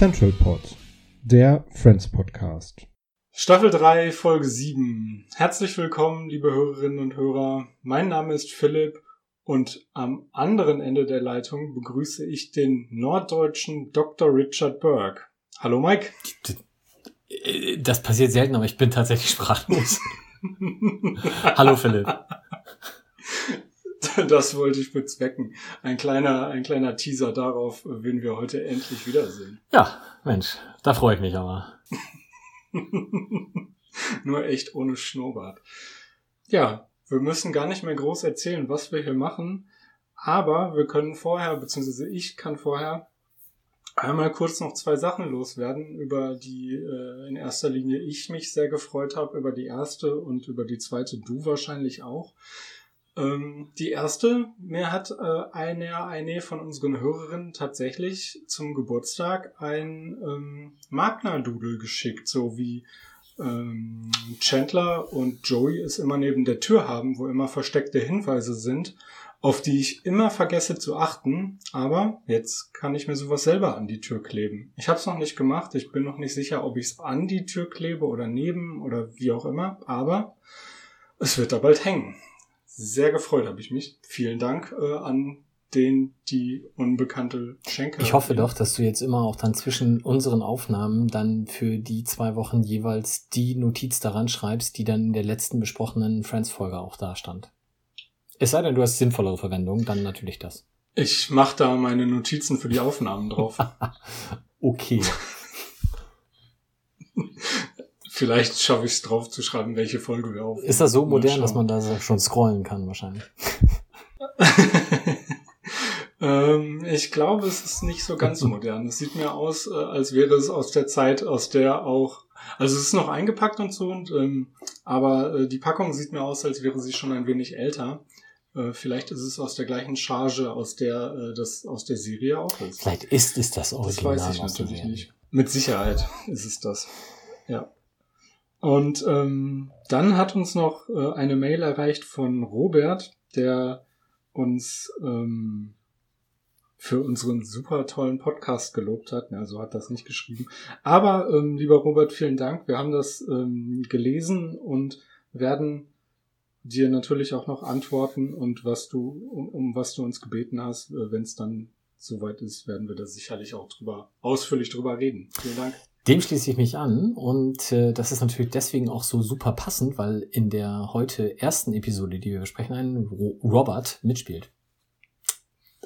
Central Pod, der Friends Podcast. Staffel 3, Folge 7. Herzlich willkommen, liebe Hörerinnen und Hörer. Mein Name ist Philipp und am anderen Ende der Leitung begrüße ich den norddeutschen Dr. Richard Burke. Hallo Mike. Äh, Das passiert selten, aber ich bin tatsächlich sprachlos. Hallo Philipp. Das wollte ich bezwecken. Ein kleiner, ein kleiner Teaser darauf, wen wir heute endlich wiedersehen. Ja, Mensch, da freue ich mich aber. Nur echt ohne Schnurrbart. Ja, wir müssen gar nicht mehr groß erzählen, was wir hier machen. Aber wir können vorher, beziehungsweise ich kann vorher einmal kurz noch zwei Sachen loswerden, über die äh, in erster Linie ich mich sehr gefreut habe, über die erste und über die zweite du wahrscheinlich auch. Ähm, die erste, mir hat äh, eine, eine von unseren Hörerinnen tatsächlich zum Geburtstag ein ähm, Magna-Doodle geschickt, so wie ähm, Chandler und Joey es immer neben der Tür haben, wo immer versteckte Hinweise sind, auf die ich immer vergesse zu achten. Aber jetzt kann ich mir sowas selber an die Tür kleben. Ich habe es noch nicht gemacht. Ich bin noch nicht sicher, ob ich es an die Tür klebe oder neben oder wie auch immer. Aber es wird da bald hängen. Sehr gefreut habe ich mich. Vielen Dank äh, an den die unbekannte Schenke. Ich hoffe doch, dass du jetzt immer auch dann zwischen unseren Aufnahmen dann für die zwei Wochen jeweils die Notiz daran schreibst, die dann in der letzten besprochenen Friends-Folge auch da stand. Es sei denn, du hast sinnvollere Verwendung, dann natürlich das. Ich mache da meine Notizen für die Aufnahmen drauf. Okay. Vielleicht schaffe ich es drauf zu schreiben, welche Folge wir aufnehmen. Ist das so modern, schauen. dass man da schon scrollen kann wahrscheinlich? ähm, ich glaube, es ist nicht so ganz modern. Es sieht mir aus, äh, als wäre es aus der Zeit, aus der auch. Also es ist noch eingepackt und so, und, ähm, aber äh, die Packung sieht mir aus, als wäre sie schon ein wenig älter. Äh, vielleicht ist es aus der gleichen Charge, aus der äh, das aus der Serie auch ist. Vielleicht ist es das Das Original weiß ich natürlich nicht. Mit Sicherheit ist es das. Ja. Und ähm, dann hat uns noch äh, eine Mail erreicht von Robert, der uns ähm, für unseren super tollen Podcast gelobt hat. Ja, so hat das nicht geschrieben. Aber ähm, lieber Robert, vielen Dank. Wir haben das ähm, gelesen und werden dir natürlich auch noch antworten und was du um, um was du uns gebeten hast, äh, wenn es dann soweit ist, werden wir da sicherlich auch drüber ausführlich drüber reden. Vielen Dank. Dem schließe ich mich an und äh, das ist natürlich deswegen auch so super passend, weil in der heute ersten Episode, die wir besprechen, ein Ro Robert mitspielt.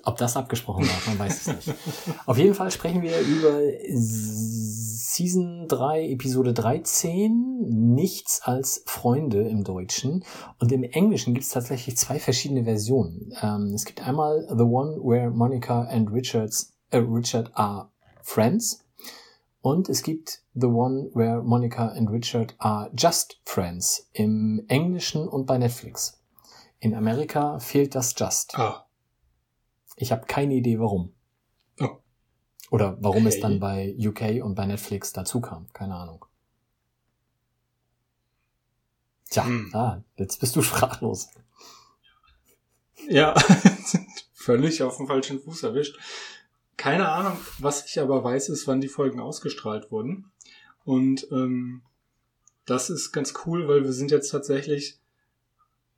Ob das abgesprochen war, man weiß es nicht. Auf jeden Fall sprechen wir über Season 3, Episode 13, Nichts als Freunde im Deutschen. Und im Englischen gibt es tatsächlich zwei verschiedene Versionen. Ähm, es gibt einmal The One Where Monica and Richards, äh, Richard are Friends. Und es gibt The One Where Monica and Richard are Just Friends im Englischen und bei Netflix. In Amerika fehlt das Just. Ah, Ich habe keine Idee, warum. Oder warum es dann bei UK und bei Netflix dazu kam. Keine Ahnung. Tja, Hm. ah, jetzt bist du sprachlos. ja, völlig auf dem falschen Fuß erwischt. Keine Ahnung, was ich aber weiß, ist, wann die Folgen ausgestrahlt wurden. Und ähm, das ist ganz cool, weil wir sind jetzt tatsächlich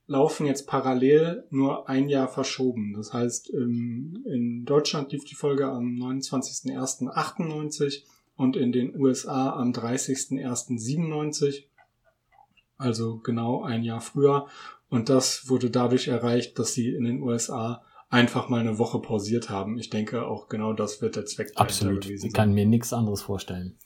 laufen jetzt parallel nur ein Jahr verschoben. Das heißt, ähm, in Deutschland lief die Folge am 29.01.98 und in den USA am 30.01.97. Also genau ein Jahr früher. Und das wurde dadurch erreicht, dass sie in den USA einfach mal eine Woche pausiert haben. Ich denke, auch genau das wird der Zweck Absolut. gewesen Ich kann mir nichts anderes vorstellen.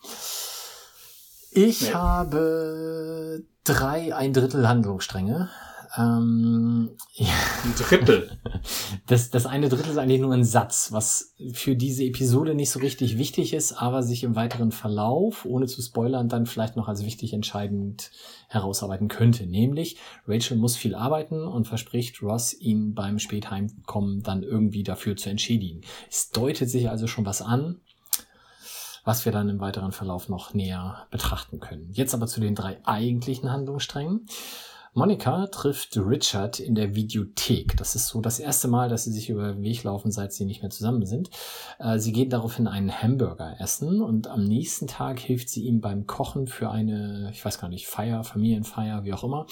Ich Nee. habe drei ein Drittel Handlungsstränge. Ähm, ja, Ein Drittel. das, das eine Drittel ist eigentlich nur ein Satz, was für diese Episode nicht so richtig wichtig ist, aber sich im weiteren Verlauf, ohne zu spoilern, dann vielleicht noch als wichtig entscheidend herausarbeiten könnte. Nämlich, Rachel muss viel arbeiten und verspricht Ross, ihn beim Spätheimkommen dann irgendwie dafür zu entschädigen. Es deutet sich also schon was an, was wir dann im weiteren Verlauf noch näher betrachten können. Jetzt aber zu den drei eigentlichen Handlungssträngen. Monika trifft Richard in der Videothek. Das ist so das erste Mal, dass sie sich über den Weg laufen, seit sie nicht mehr zusammen sind. Äh, Sie gehen daraufhin einen Hamburger essen und am nächsten Tag hilft sie ihm beim Kochen für eine, ich weiß gar nicht, Feier, Familienfeier, wie auch immer.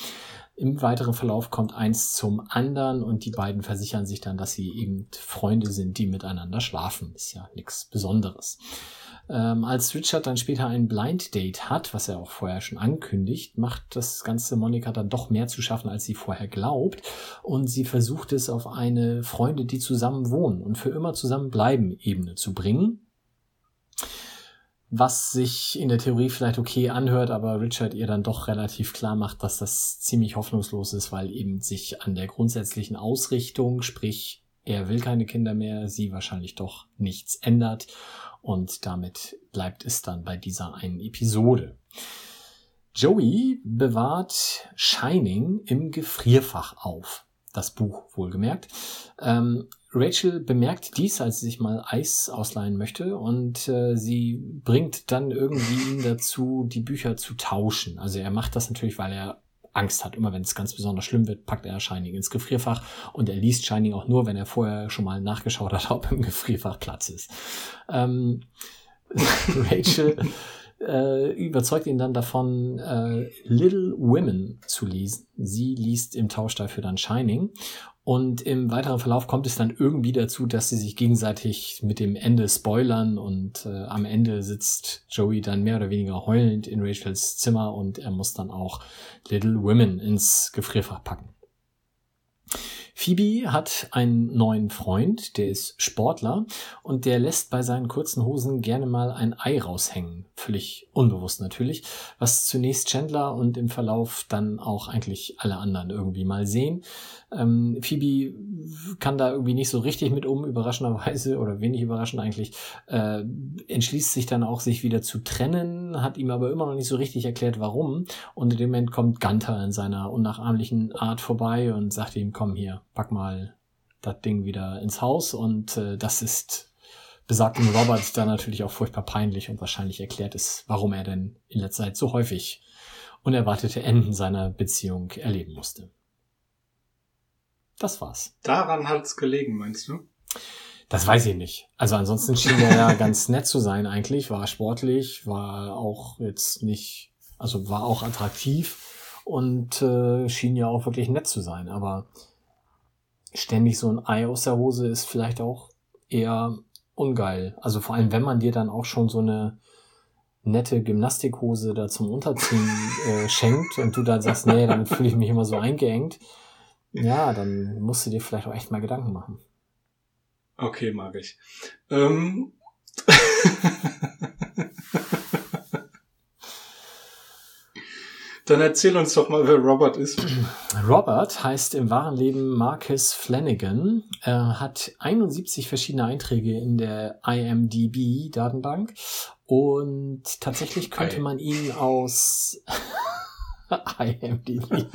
Im weiteren Verlauf kommt eins zum anderen und die beiden versichern sich dann, dass sie eben Freunde sind, die miteinander schlafen. Ist ja nichts Besonderes. Ähm, als Richard dann später ein Blind Date hat, was er auch vorher schon ankündigt, macht das ganze Monika dann doch mehr zu schaffen, als sie vorher glaubt. Und sie versucht es auf eine Freunde, die zusammen wohnen und für immer zusammen bleiben, Ebene zu bringen. Was sich in der Theorie vielleicht okay anhört, aber Richard ihr dann doch relativ klar macht, dass das ziemlich hoffnungslos ist, weil eben sich an der grundsätzlichen Ausrichtung, sprich, er will keine Kinder mehr, sie wahrscheinlich doch nichts ändert. Und damit bleibt es dann bei dieser einen Episode. Joey bewahrt Shining im Gefrierfach auf. Das Buch wohlgemerkt. Ähm, Rachel bemerkt dies, als sie sich mal Eis ausleihen möchte und äh, sie bringt dann irgendwie ihn dazu, die Bücher zu tauschen. Also er macht das natürlich, weil er Angst hat. Immer wenn es ganz besonders schlimm wird, packt er Shining ins Gefrierfach und er liest Shining auch nur, wenn er vorher schon mal nachgeschaut hat, ob im Gefrierfach Platz ist. Ähm, Rachel äh, überzeugt ihn dann davon, äh, Little Women zu lesen. Sie liest im Tausch dafür dann Shining. Und im weiteren Verlauf kommt es dann irgendwie dazu, dass sie sich gegenseitig mit dem Ende spoilern und äh, am Ende sitzt Joey dann mehr oder weniger heulend in Rachels Zimmer und er muss dann auch Little Women ins Gefrierfach packen. Phoebe hat einen neuen Freund, der ist Sportler und der lässt bei seinen kurzen Hosen gerne mal ein Ei raushängen. Völlig unbewusst natürlich, was zunächst Chandler und im Verlauf dann auch eigentlich alle anderen irgendwie mal sehen. Ähm, Phoebe kann da irgendwie nicht so richtig mit um, überraschenderweise oder wenig überraschend eigentlich, äh, entschließt sich dann auch, sich wieder zu trennen, hat ihm aber immer noch nicht so richtig erklärt, warum. Und in dem Moment kommt Gunther in seiner unnachahmlichen Art vorbei und sagt ihm, komm hier, pack mal das Ding wieder ins Haus. Und äh, das ist besagtem Robert dann natürlich auch furchtbar peinlich und wahrscheinlich erklärt es, warum er denn in letzter Zeit so häufig unerwartete Enden seiner Beziehung erleben musste. Das war's. Daran hat's gelegen, meinst du? Das weiß ich nicht. Also ansonsten schien er ja ganz nett zu sein eigentlich, war sportlich, war auch jetzt nicht, also war auch attraktiv und äh, schien ja auch wirklich nett zu sein. Aber ständig so ein Ei aus der Hose ist vielleicht auch eher ungeil. Also vor allem, wenn man dir dann auch schon so eine nette Gymnastikhose da zum Unterziehen äh, schenkt und du dann sagst, nee, damit fühle ich mich immer so eingeengt. Ja, dann musst du dir vielleicht auch echt mal Gedanken machen. Okay, mag ich. Ähm. Dann erzähl uns doch mal, wer Robert ist. Robert heißt im wahren Leben Marcus Flanagan, er hat 71 verschiedene Einträge in der IMDB-Datenbank und tatsächlich könnte man ihn aus IMDb.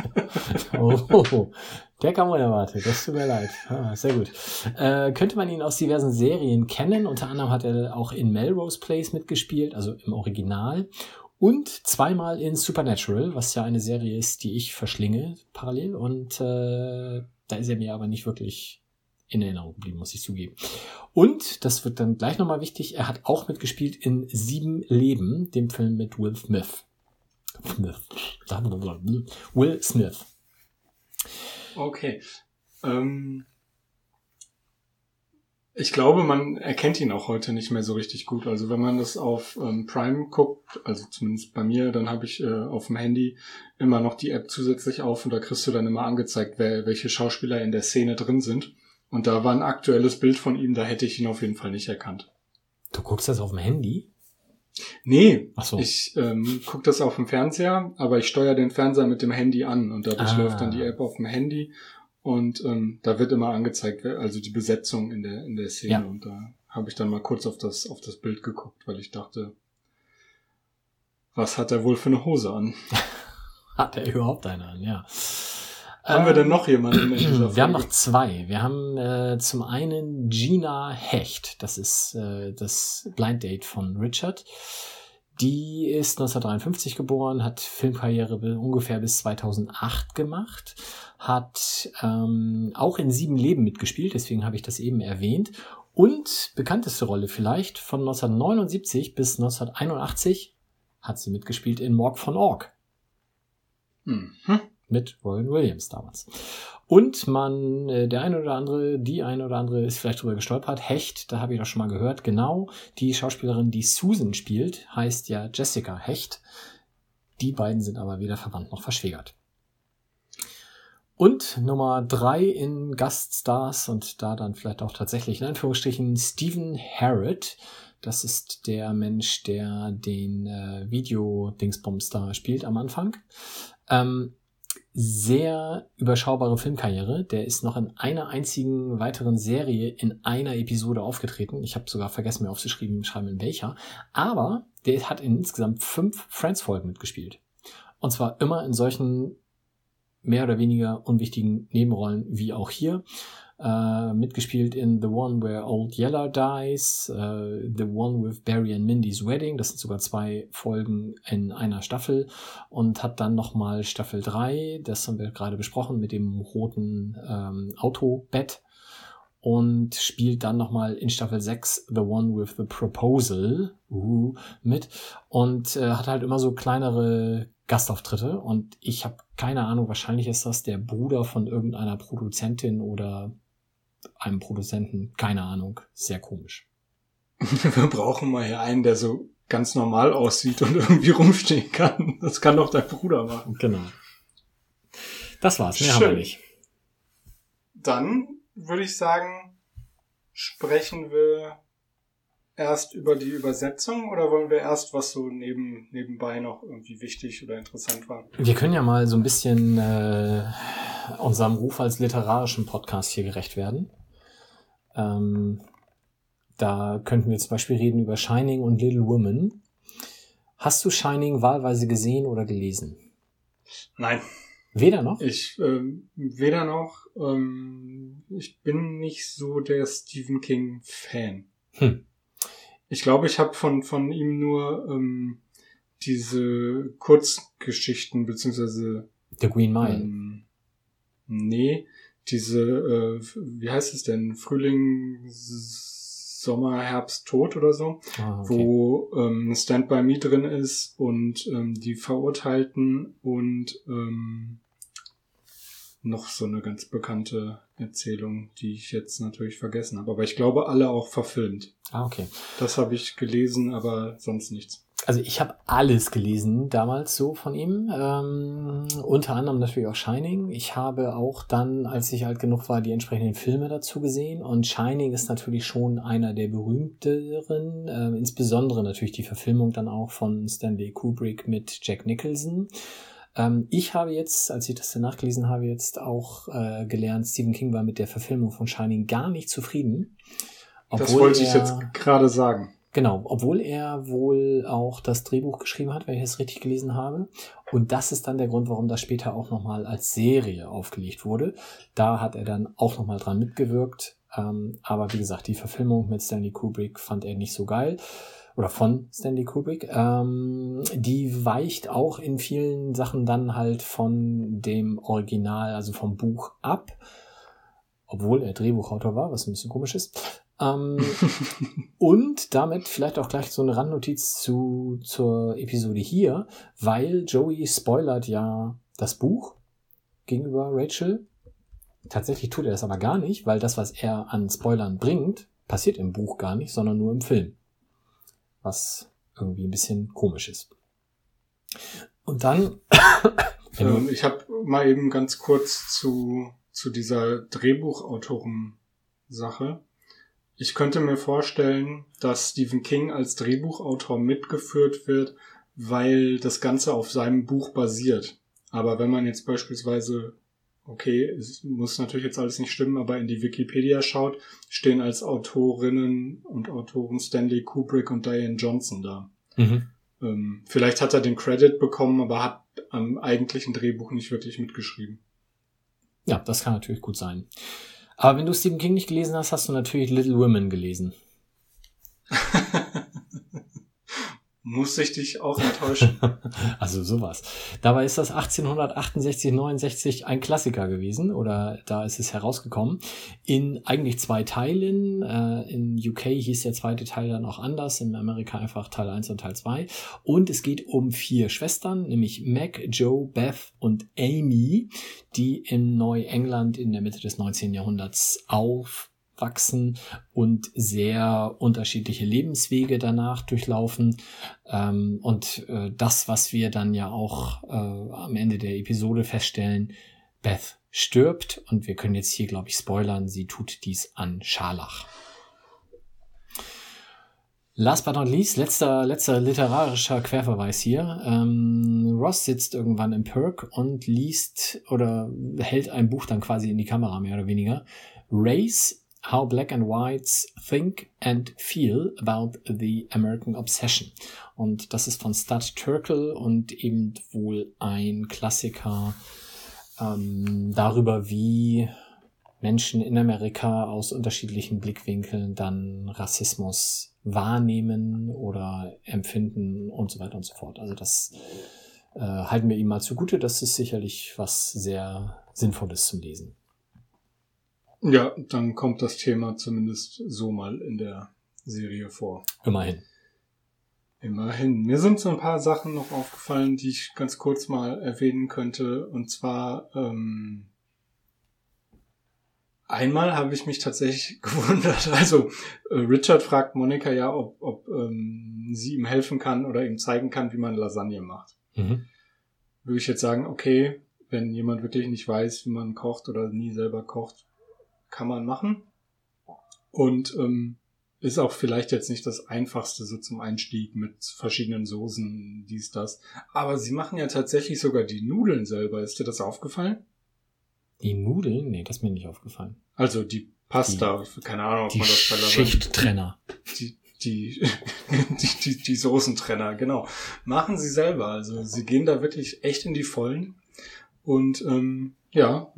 oh, der kam unerwartet, das tut mir leid. Ah, sehr gut. Äh, könnte man ihn aus diversen Serien kennen, unter anderem hat er auch in Melrose Place mitgespielt, also im Original und zweimal in Supernatural, was ja eine Serie ist, die ich verschlinge parallel. Und äh, da ist er mir aber nicht wirklich in Erinnerung geblieben, muss ich zugeben. Und, das wird dann gleich nochmal wichtig, er hat auch mitgespielt in Sieben Leben, dem Film mit Will Smith. Will Smith. Okay. Ähm, ich glaube, man erkennt ihn auch heute nicht mehr so richtig gut. Also wenn man das auf ähm, Prime guckt, also zumindest bei mir, dann habe ich äh, auf dem Handy immer noch die App zusätzlich auf und da kriegst du dann immer angezeigt, wer, welche Schauspieler in der Szene drin sind. Und da war ein aktuelles Bild von ihm, da hätte ich ihn auf jeden Fall nicht erkannt. Du guckst das auf dem Handy? Nee, Ach so. ich ähm, gucke das auf dem Fernseher, aber ich steuere den Fernseher mit dem Handy an und dadurch Ah. läuft dann die App auf dem Handy und ähm, da wird immer angezeigt, also die Besetzung in der in der Szene Ja. und da habe ich dann mal kurz auf das auf das Bild geguckt, weil ich dachte, was hat er wohl für eine Hose an? Hat er überhaupt eine an, ja. Haben wir Ähm, denn noch jemanden in dieser Folge? Wir haben noch zwei. Wir haben äh, zum einen Gina Hecht. Das ist äh, das Blind Date von Richard. Die ist 1953 geboren, hat Filmkarriere ungefähr bis 2008 gemacht, hat ähm, auch in Sieben Leben mitgespielt, deswegen habe ich das eben erwähnt. Und bekannteste Rolle vielleicht von 1979 bis 1981 hat sie mitgespielt in Morg von Org Mhm. Mit Robin Williams damals. Und man, äh, der eine oder andere, die eine oder andere ist vielleicht drüber gestolpert. Hecht, da habe ich doch schon mal gehört. Genau, die Schauspielerin, die Susan spielt, heißt ja Jessica Hecht. Die beiden sind aber weder verwandt noch verschwägert. Und Nummer drei in Gaststars und da dann vielleicht auch tatsächlich in Anführungsstrichen Stephen Harrod. Das ist der Mensch, der den äh, Video-Dingsbums da spielt am Anfang. Ähm, sehr überschaubare Filmkarriere. Der ist noch in einer einzigen weiteren Serie in einer Episode aufgetreten. Ich habe sogar vergessen, mir aufzuschreiben, schreiben in welcher. Aber der hat in insgesamt fünf Friends-Folgen mitgespielt. Und zwar immer in solchen mehr oder weniger unwichtigen Nebenrollen wie auch hier. Äh, mitgespielt in The One Where Old Yeller Dies, äh, The One with Barry and Mindy's Wedding, das sind sogar zwei Folgen in einer Staffel und hat dann nochmal Staffel 3, das haben wir gerade besprochen, mit dem roten ähm, Autobett und spielt dann nochmal in Staffel 6 The One with the Proposal uh, mit und äh, hat halt immer so kleinere Gastauftritte und ich habe keine Ahnung, wahrscheinlich ist das der Bruder von irgendeiner Produzentin oder einem Produzenten, keine Ahnung, sehr komisch. Wir brauchen mal hier einen, der so ganz normal aussieht und irgendwie rumstehen kann. Das kann doch dein Bruder machen. Genau. Das war's, mehr Schön. haben wir nicht. Dann würde ich sagen, sprechen wir erst über die Übersetzung oder wollen wir erst, was so neben, nebenbei noch irgendwie wichtig oder interessant war? Wir können ja mal so ein bisschen äh, unserem Ruf als literarischen Podcast hier gerecht werden. Ähm, da könnten wir zum Beispiel reden über Shining und Little Women. Hast du Shining wahlweise gesehen oder gelesen? Nein, Weder noch? ich ähm, weder noch, ähm, ich bin nicht so der Stephen King Fan. Hm. Ich glaube, ich habe von, von ihm nur ähm, diese Kurzgeschichten, beziehungsweise The Green Mile. Ähm, nee, diese, äh, wie heißt es denn? Frühling, Sommer, Herbst, Tod oder so, ah, okay. wo ähm, Stand By Me drin ist und ähm, die Verurteilten und ähm, noch so eine ganz bekannte Erzählung, die ich jetzt natürlich vergessen habe. Aber ich glaube, alle auch verfilmt. Ah, okay. Das habe ich gelesen, aber sonst nichts. Also ich habe alles gelesen damals so von ihm. Ähm, unter anderem natürlich auch Shining. Ich habe auch dann, als ich alt genug war, die entsprechenden Filme dazu gesehen. Und Shining ist natürlich schon einer der berühmteren, äh, insbesondere natürlich die Verfilmung dann auch von Stanley Kubrick mit Jack Nicholson. Ähm, ich habe jetzt, als ich das dann nachgelesen habe, jetzt auch äh, gelernt, Stephen King war mit der Verfilmung von Shining gar nicht zufrieden. das wollte ich jetzt gerade sagen. Genau, obwohl er wohl auch das Drehbuch geschrieben hat, wenn ich es richtig gelesen habe. Und das ist dann der Grund, warum das später auch nochmal als Serie aufgelegt wurde. Da hat er dann auch nochmal dran mitgewirkt. Ähm, aber wie gesagt, die Verfilmung mit Stanley Kubrick fand er nicht so geil. Oder von Stanley Kubrick. Ähm, die weicht auch in vielen Sachen dann halt von dem Original, also vom Buch ab. Obwohl er Drehbuchautor war, was ein bisschen komisch ist. Ähm, und damit vielleicht auch gleich so eine Randnotiz zu, zur Episode hier, weil Joey spoilert ja das Buch gegenüber Rachel. Tatsächlich tut er das aber gar nicht, weil das, was er an Spoilern bringt, passiert im Buch gar nicht, sondern nur im Film. Was irgendwie ein bisschen komisch ist. Und dann, Ähm, ich habe mal eben ganz kurz zu, zu dieser Drehbuchautoren-Sache. Ich könnte mir vorstellen, dass Stephen King als Drehbuchautor mitgeführt wird, weil das Ganze auf seinem Buch basiert. Aber wenn man jetzt beispielsweise, okay, es muss natürlich jetzt alles nicht stimmen, aber in die Wikipedia schaut, stehen als Autorinnen und Autoren Stanley Kubrick und Diane Johnson da. Mhm. Ähm, vielleicht hat er den Credit bekommen, aber hat am eigentlichen Drehbuch nicht wirklich mitgeschrieben. Ja, das kann natürlich gut sein. Aber wenn du Stephen King nicht gelesen hast, hast du natürlich Little Women gelesen. Muss ich dich auch enttäuschen. also sowas. Dabei ist das 1868, 69 ein Klassiker gewesen oder da ist es herausgekommen. In eigentlich zwei Teilen. Äh, in UK hieß der zweite Teil dann auch anders, in Amerika einfach Teil 1 und Teil 2. Und es geht um vier Schwestern, nämlich Meg, Joe, Beth und Amy, die in Neuengland in der Mitte des 19. Jahrhunderts auf wachsen und sehr unterschiedliche Lebenswege danach durchlaufen. Ähm, und äh, das, was wir dann ja auch äh, am Ende der Episode feststellen, Beth stirbt und wir können jetzt hier, glaube ich, spoilern, sie tut dies an Scharlach. Last but not least, letzter, letzter literarischer Querverweis hier. Ähm, Ross sitzt irgendwann im Perk und liest oder hält ein Buch dann quasi in die Kamera, mehr oder weniger. Race How Black and Whites Think and Feel About the American Obsession. Und das ist von Stud Turkle und eben wohl ein Klassiker ähm, darüber, wie Menschen in Amerika aus unterschiedlichen Blickwinkeln dann Rassismus wahrnehmen oder empfinden und so weiter und so fort. Also das äh, halten wir ihm mal zugute. Das ist sicherlich was sehr Sinnvolles zum Lesen. Ja, dann kommt das Thema zumindest so mal in der Serie vor. Immerhin. Immerhin. Mir sind so ein paar Sachen noch aufgefallen, die ich ganz kurz mal erwähnen könnte. Und zwar, ähm, einmal habe ich mich tatsächlich gewundert. Also, äh, Richard fragt Monika ja, ob, ob ähm, sie ihm helfen kann oder ihm zeigen kann, wie man Lasagne macht. Mhm. Würde ich jetzt sagen, okay, wenn jemand wirklich nicht weiß, wie man kocht oder nie selber kocht, kann man machen. Und ähm, ist auch vielleicht jetzt nicht das einfachste so zum Einstieg mit verschiedenen Soßen, dies, das. Aber sie machen ja tatsächlich sogar die Nudeln selber. Ist dir das aufgefallen? Die Nudeln? Nee, das ist mir nicht aufgefallen. Also die Pasta, die, keine Ahnung, ob die man das bei Schichttrenner. Die, die, die, die, die Soßentrenner, genau. Machen sie selber. Also sie gehen da wirklich echt in die Vollen. Und ähm, ja,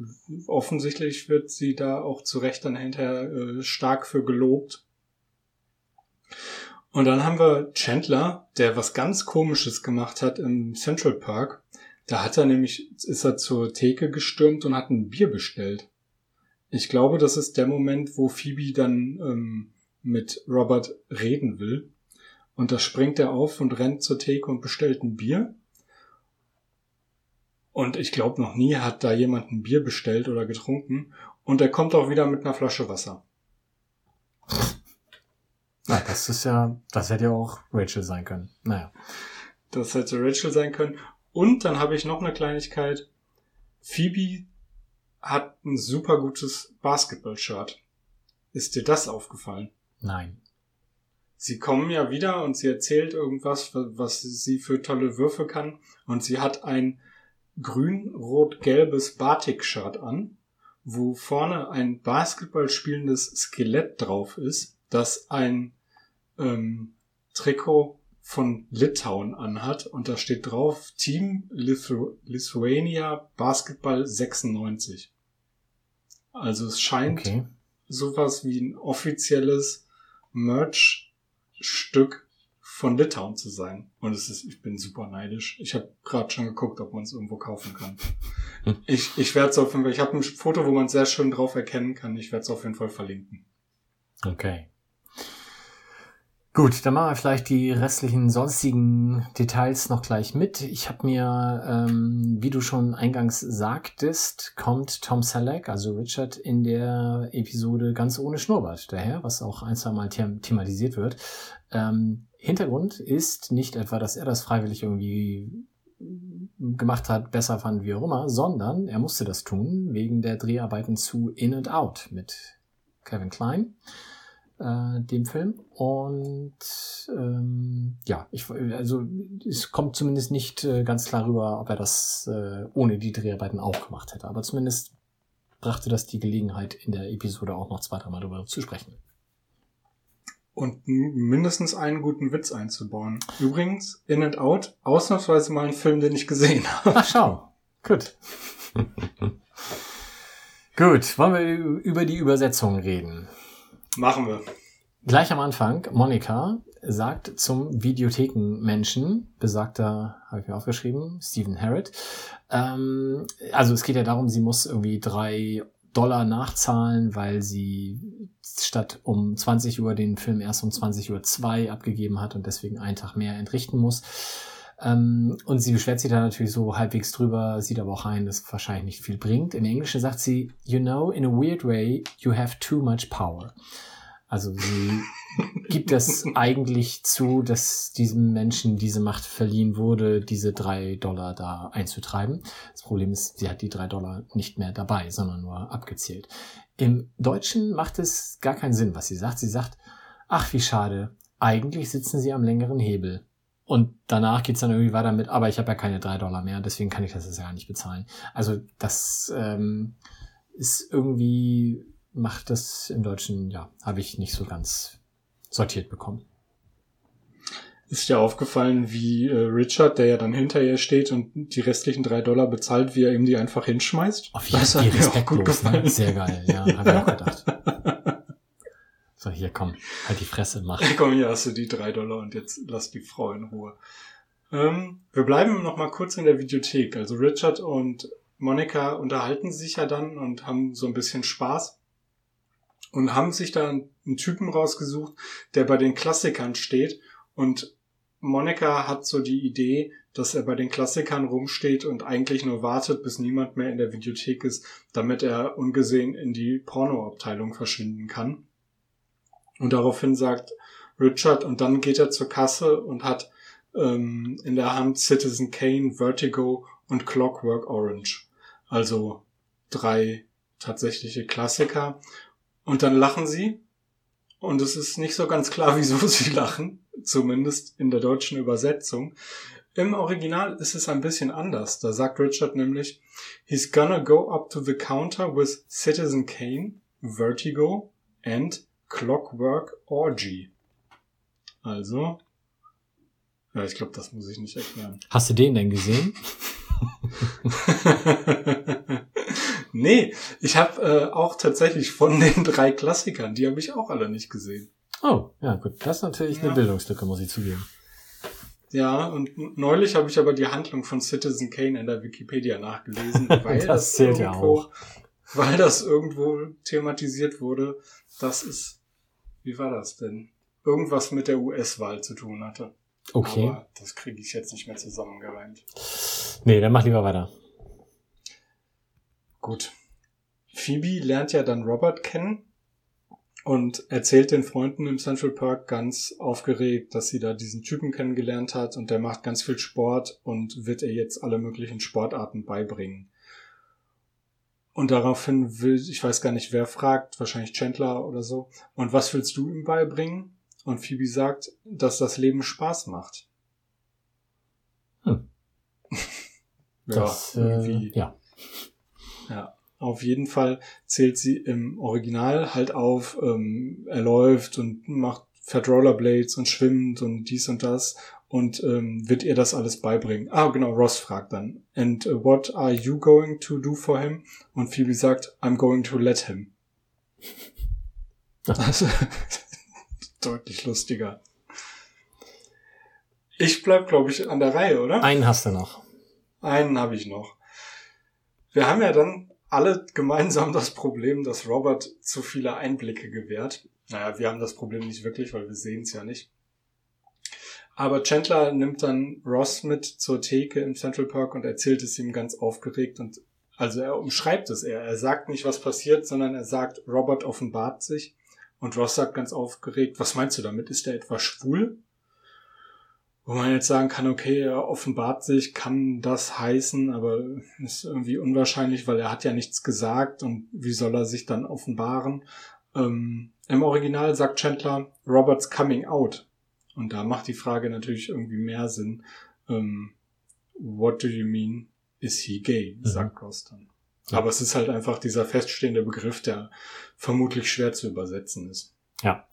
offensichtlich wird sie da auch zu Recht dann hinterher äh, stark für gelobt. Und dann haben wir Chandler, der was ganz komisches gemacht hat im Central Park. Da hat er nämlich, ist er zur Theke gestürmt und hat ein Bier bestellt. Ich glaube, das ist der Moment, wo Phoebe dann ähm, mit Robert reden will. Und da springt er auf und rennt zur Theke und bestellt ein Bier. Und ich glaube, noch nie hat da jemand ein Bier bestellt oder getrunken. Und er kommt auch wieder mit einer Flasche Wasser. Na, das ist ja, das hätte ja auch Rachel sein können. Naja. Das hätte Rachel sein können. Und dann habe ich noch eine Kleinigkeit. Phoebe hat ein super gutes Basketball-Shirt. Ist dir das aufgefallen? Nein. Sie kommen ja wieder und sie erzählt irgendwas, was sie für tolle Würfe kann. Und sie hat ein grün-rot-gelbes Batik-Shirt an, wo vorne ein Basketball spielendes Skelett drauf ist, das ein ähm, Trikot von Litauen anhat und da steht drauf Team Lithu Lithuania Basketball 96. Also es scheint okay. sowas wie ein offizielles Merch-Stück von Litauen zu sein. Und es ist, ich bin super neidisch. Ich habe gerade schon geguckt, ob man es irgendwo kaufen kann. ich ich werde es auf jeden Fall, ich habe ein Foto, wo man es sehr schön drauf erkennen kann. Ich werde es auf jeden Fall verlinken. Okay. Gut, dann machen wir vielleicht die restlichen sonstigen Details noch gleich mit. Ich habe mir, ähm, wie du schon eingangs sagtest, kommt Tom Selleck, also Richard, in der Episode ganz ohne Schnurrbart daher, was auch ein, zwei Mal thematisiert wird. Ähm, Hintergrund ist nicht etwa, dass er das freiwillig irgendwie gemacht hat, besser fand, wie auch immer, sondern er musste das tun wegen der Dreharbeiten zu In and Out mit Kevin Klein. äh, dem Film. Und ähm, ja, ich, also es kommt zumindest nicht äh, ganz klar rüber, ob er das äh, ohne die Dreharbeiten auch gemacht hätte. Aber zumindest brachte das die Gelegenheit, in der Episode auch noch zwei, dreimal darüber zu sprechen. Und mindestens einen guten Witz einzubauen. Übrigens, In and Out, ausnahmsweise mal ein Film, den ich gesehen habe. Ach, schau. Gut. Gut, wollen wir über die Übersetzung reden. Machen wir. Gleich am Anfang, Monika sagt zum Videothekenmenschen, besagter, habe ich mir aufgeschrieben, Stephen Harrod. Ähm, also es geht ja darum, sie muss irgendwie drei Dollar nachzahlen, weil sie statt um 20 Uhr den Film erst um 20 Uhr zwei abgegeben hat und deswegen einen Tag mehr entrichten muss. Ähm, und sie beschwert sich da natürlich so halbwegs drüber, sieht aber auch ein, dass es wahrscheinlich nicht viel bringt. Im Englischen sagt sie, you know, in a weird way, you have too much power. Also sie gibt es eigentlich zu, dass diesem Menschen diese Macht verliehen wurde, diese drei Dollar da einzutreiben. Das Problem ist, sie hat die drei Dollar nicht mehr dabei, sondern nur abgezählt. Im Deutschen macht es gar keinen Sinn, was sie sagt. Sie sagt, ach wie schade, eigentlich sitzen sie am längeren Hebel. Und danach geht's dann irgendwie weiter mit, aber ich habe ja keine drei Dollar mehr, deswegen kann ich das jetzt ja nicht bezahlen. Also das ähm, ist irgendwie, macht das im Deutschen, ja, habe ich nicht so ganz sortiert bekommen. Ist dir aufgefallen, wie äh, Richard, der ja dann hinter ihr steht und die restlichen drei Dollar bezahlt, wie er ihm die einfach hinschmeißt? Auf jeden Fall respektlos, ne? gefallen. Sehr geil, ja, habe ich auch gedacht. So, hier komm, halt die Fresse, mach. Komm, hier hast du die drei Dollar und jetzt lass die Frau in Ruhe. Ähm, wir bleiben noch mal kurz in der Videothek. Also Richard und Monika unterhalten sich ja dann und haben so ein bisschen Spaß und haben sich da einen Typen rausgesucht, der bei den Klassikern steht und Monika hat so die Idee, dass er bei den Klassikern rumsteht und eigentlich nur wartet, bis niemand mehr in der Videothek ist, damit er ungesehen in die Pornoabteilung verschwinden kann. Und daraufhin sagt Richard, und dann geht er zur Kasse und hat ähm, in der Hand Citizen Kane, Vertigo und Clockwork Orange. Also drei tatsächliche Klassiker. Und dann lachen sie. Und es ist nicht so ganz klar, wieso sie lachen. Zumindest in der deutschen Übersetzung. Im Original ist es ein bisschen anders. Da sagt Richard nämlich, he's gonna go up to the counter with Citizen Kane, Vertigo and Clockwork Orgy. Also, ja, ich glaube, das muss ich nicht erklären. Hast du den denn gesehen? nee, ich habe äh, auch tatsächlich von den drei Klassikern, die habe ich auch alle nicht gesehen. Oh, ja gut, das ist natürlich eine Ja. Bildungslücke, muss ich zugeben. Ja, und neulich habe ich aber die Handlung von Citizen Kane in der Wikipedia nachgelesen, weil Das das, zählt ja irgendwo, auch. weil das irgendwo thematisiert wurde, dass es, wie war das denn? Irgendwas mit der US-Wahl zu tun hatte. Okay. Aber das kriege ich jetzt nicht mehr zusammengereimt. Nee, dann mach lieber weiter. Gut. Phoebe lernt ja dann Robert kennen und erzählt den Freunden im Central Park ganz aufgeregt, dass sie da diesen Typen kennengelernt hat und der macht ganz viel Sport und wird ihr jetzt alle möglichen Sportarten beibringen. Und daraufhin will, ich weiß gar nicht, wer fragt, wahrscheinlich Chandler oder so. Und was willst du ihm beibringen? Und Phoebe sagt, dass das Leben Spaß macht. Hm. ja, Das, irgendwie. äh, ja. Ja, auf jeden Fall zählt sie im Original halt auf, ähm, er läuft und macht, fährt Rollerblades und schwimmt und dies und das und ähm, wird ihr das alles beibringen. Ah, genau, Ross fragt dann. And what are you going to do for him? Und Phoebe sagt, I'm going to let him. Also, deutlich lustiger. Ich bleib, glaube ich, an der Reihe, oder? Einen hast du noch. Einen habe ich noch. Wir haben ja dann alle gemeinsam das Problem, dass Robert zu viele Einblicke gewährt. Naja, wir haben das Problem nicht wirklich, weil wir sehen es ja nicht. Aber Chandler nimmt dann Ross mit zur Theke im Central Park und erzählt es ihm ganz aufgeregt und also er umschreibt es eher. Er sagt nicht, was passiert, sondern er sagt, Robert offenbart sich und Ross sagt ganz aufgeregt, was meinst du damit? Ist er etwa schwul? Wo man jetzt sagen kann, okay, er offenbart sich, kann das heißen, aber ist irgendwie unwahrscheinlich, weil er hat ja nichts gesagt und wie soll er sich dann offenbaren? Ähm, Im Original sagt Chandler Roberts coming out. Und da macht die Frage natürlich irgendwie mehr Sinn. Ähm, what do you mean? Is he gay? sagt Ross dann. Ja. Aber es ist halt einfach dieser feststehende Begriff, der vermutlich schwer zu übersetzen ist. Ja.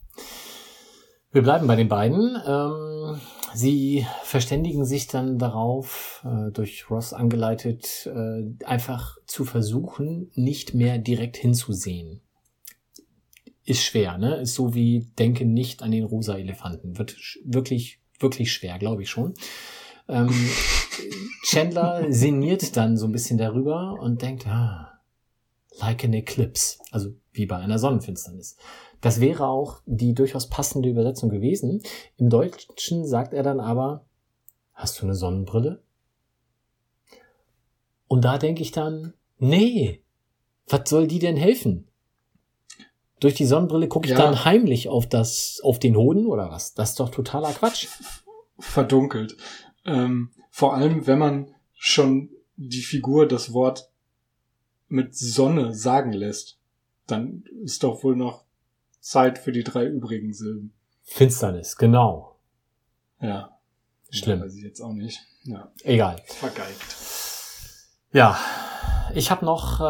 Wir bleiben bei den beiden. Ähm, sie verständigen sich dann darauf, äh, durch Ross angeleitet, äh, einfach zu versuchen, nicht mehr direkt hinzusehen. Ist schwer, ne? Ist so wie denke nicht an den rosa Elefanten. Wird wirklich, wirklich schwer, glaube ich schon. Ähm, Chandler sinniert dann so ein bisschen darüber und denkt, ah, like an eclipse. Also wie bei einer Sonnenfinsternis. Das wäre auch die durchaus passende Übersetzung gewesen. Im Deutschen sagt er dann aber, hast du eine Sonnenbrille? Und da denke ich dann, nee, was soll die denn helfen? Durch die Sonnenbrille gucke ich Ja. dann heimlich auf das, auf den Hoden oder was? Das ist doch totaler Quatsch. Verdunkelt. Ähm, vor allem, wenn man schon die Figur das Wort mit Sonne sagen lässt, dann ist doch wohl noch Zeit für die drei übrigen Silben. Finsternis, genau. Ja. Schlimm. Weiß ich jetzt auch nicht. Ja. Egal. Vergeigt. Ja, ich habe noch äh,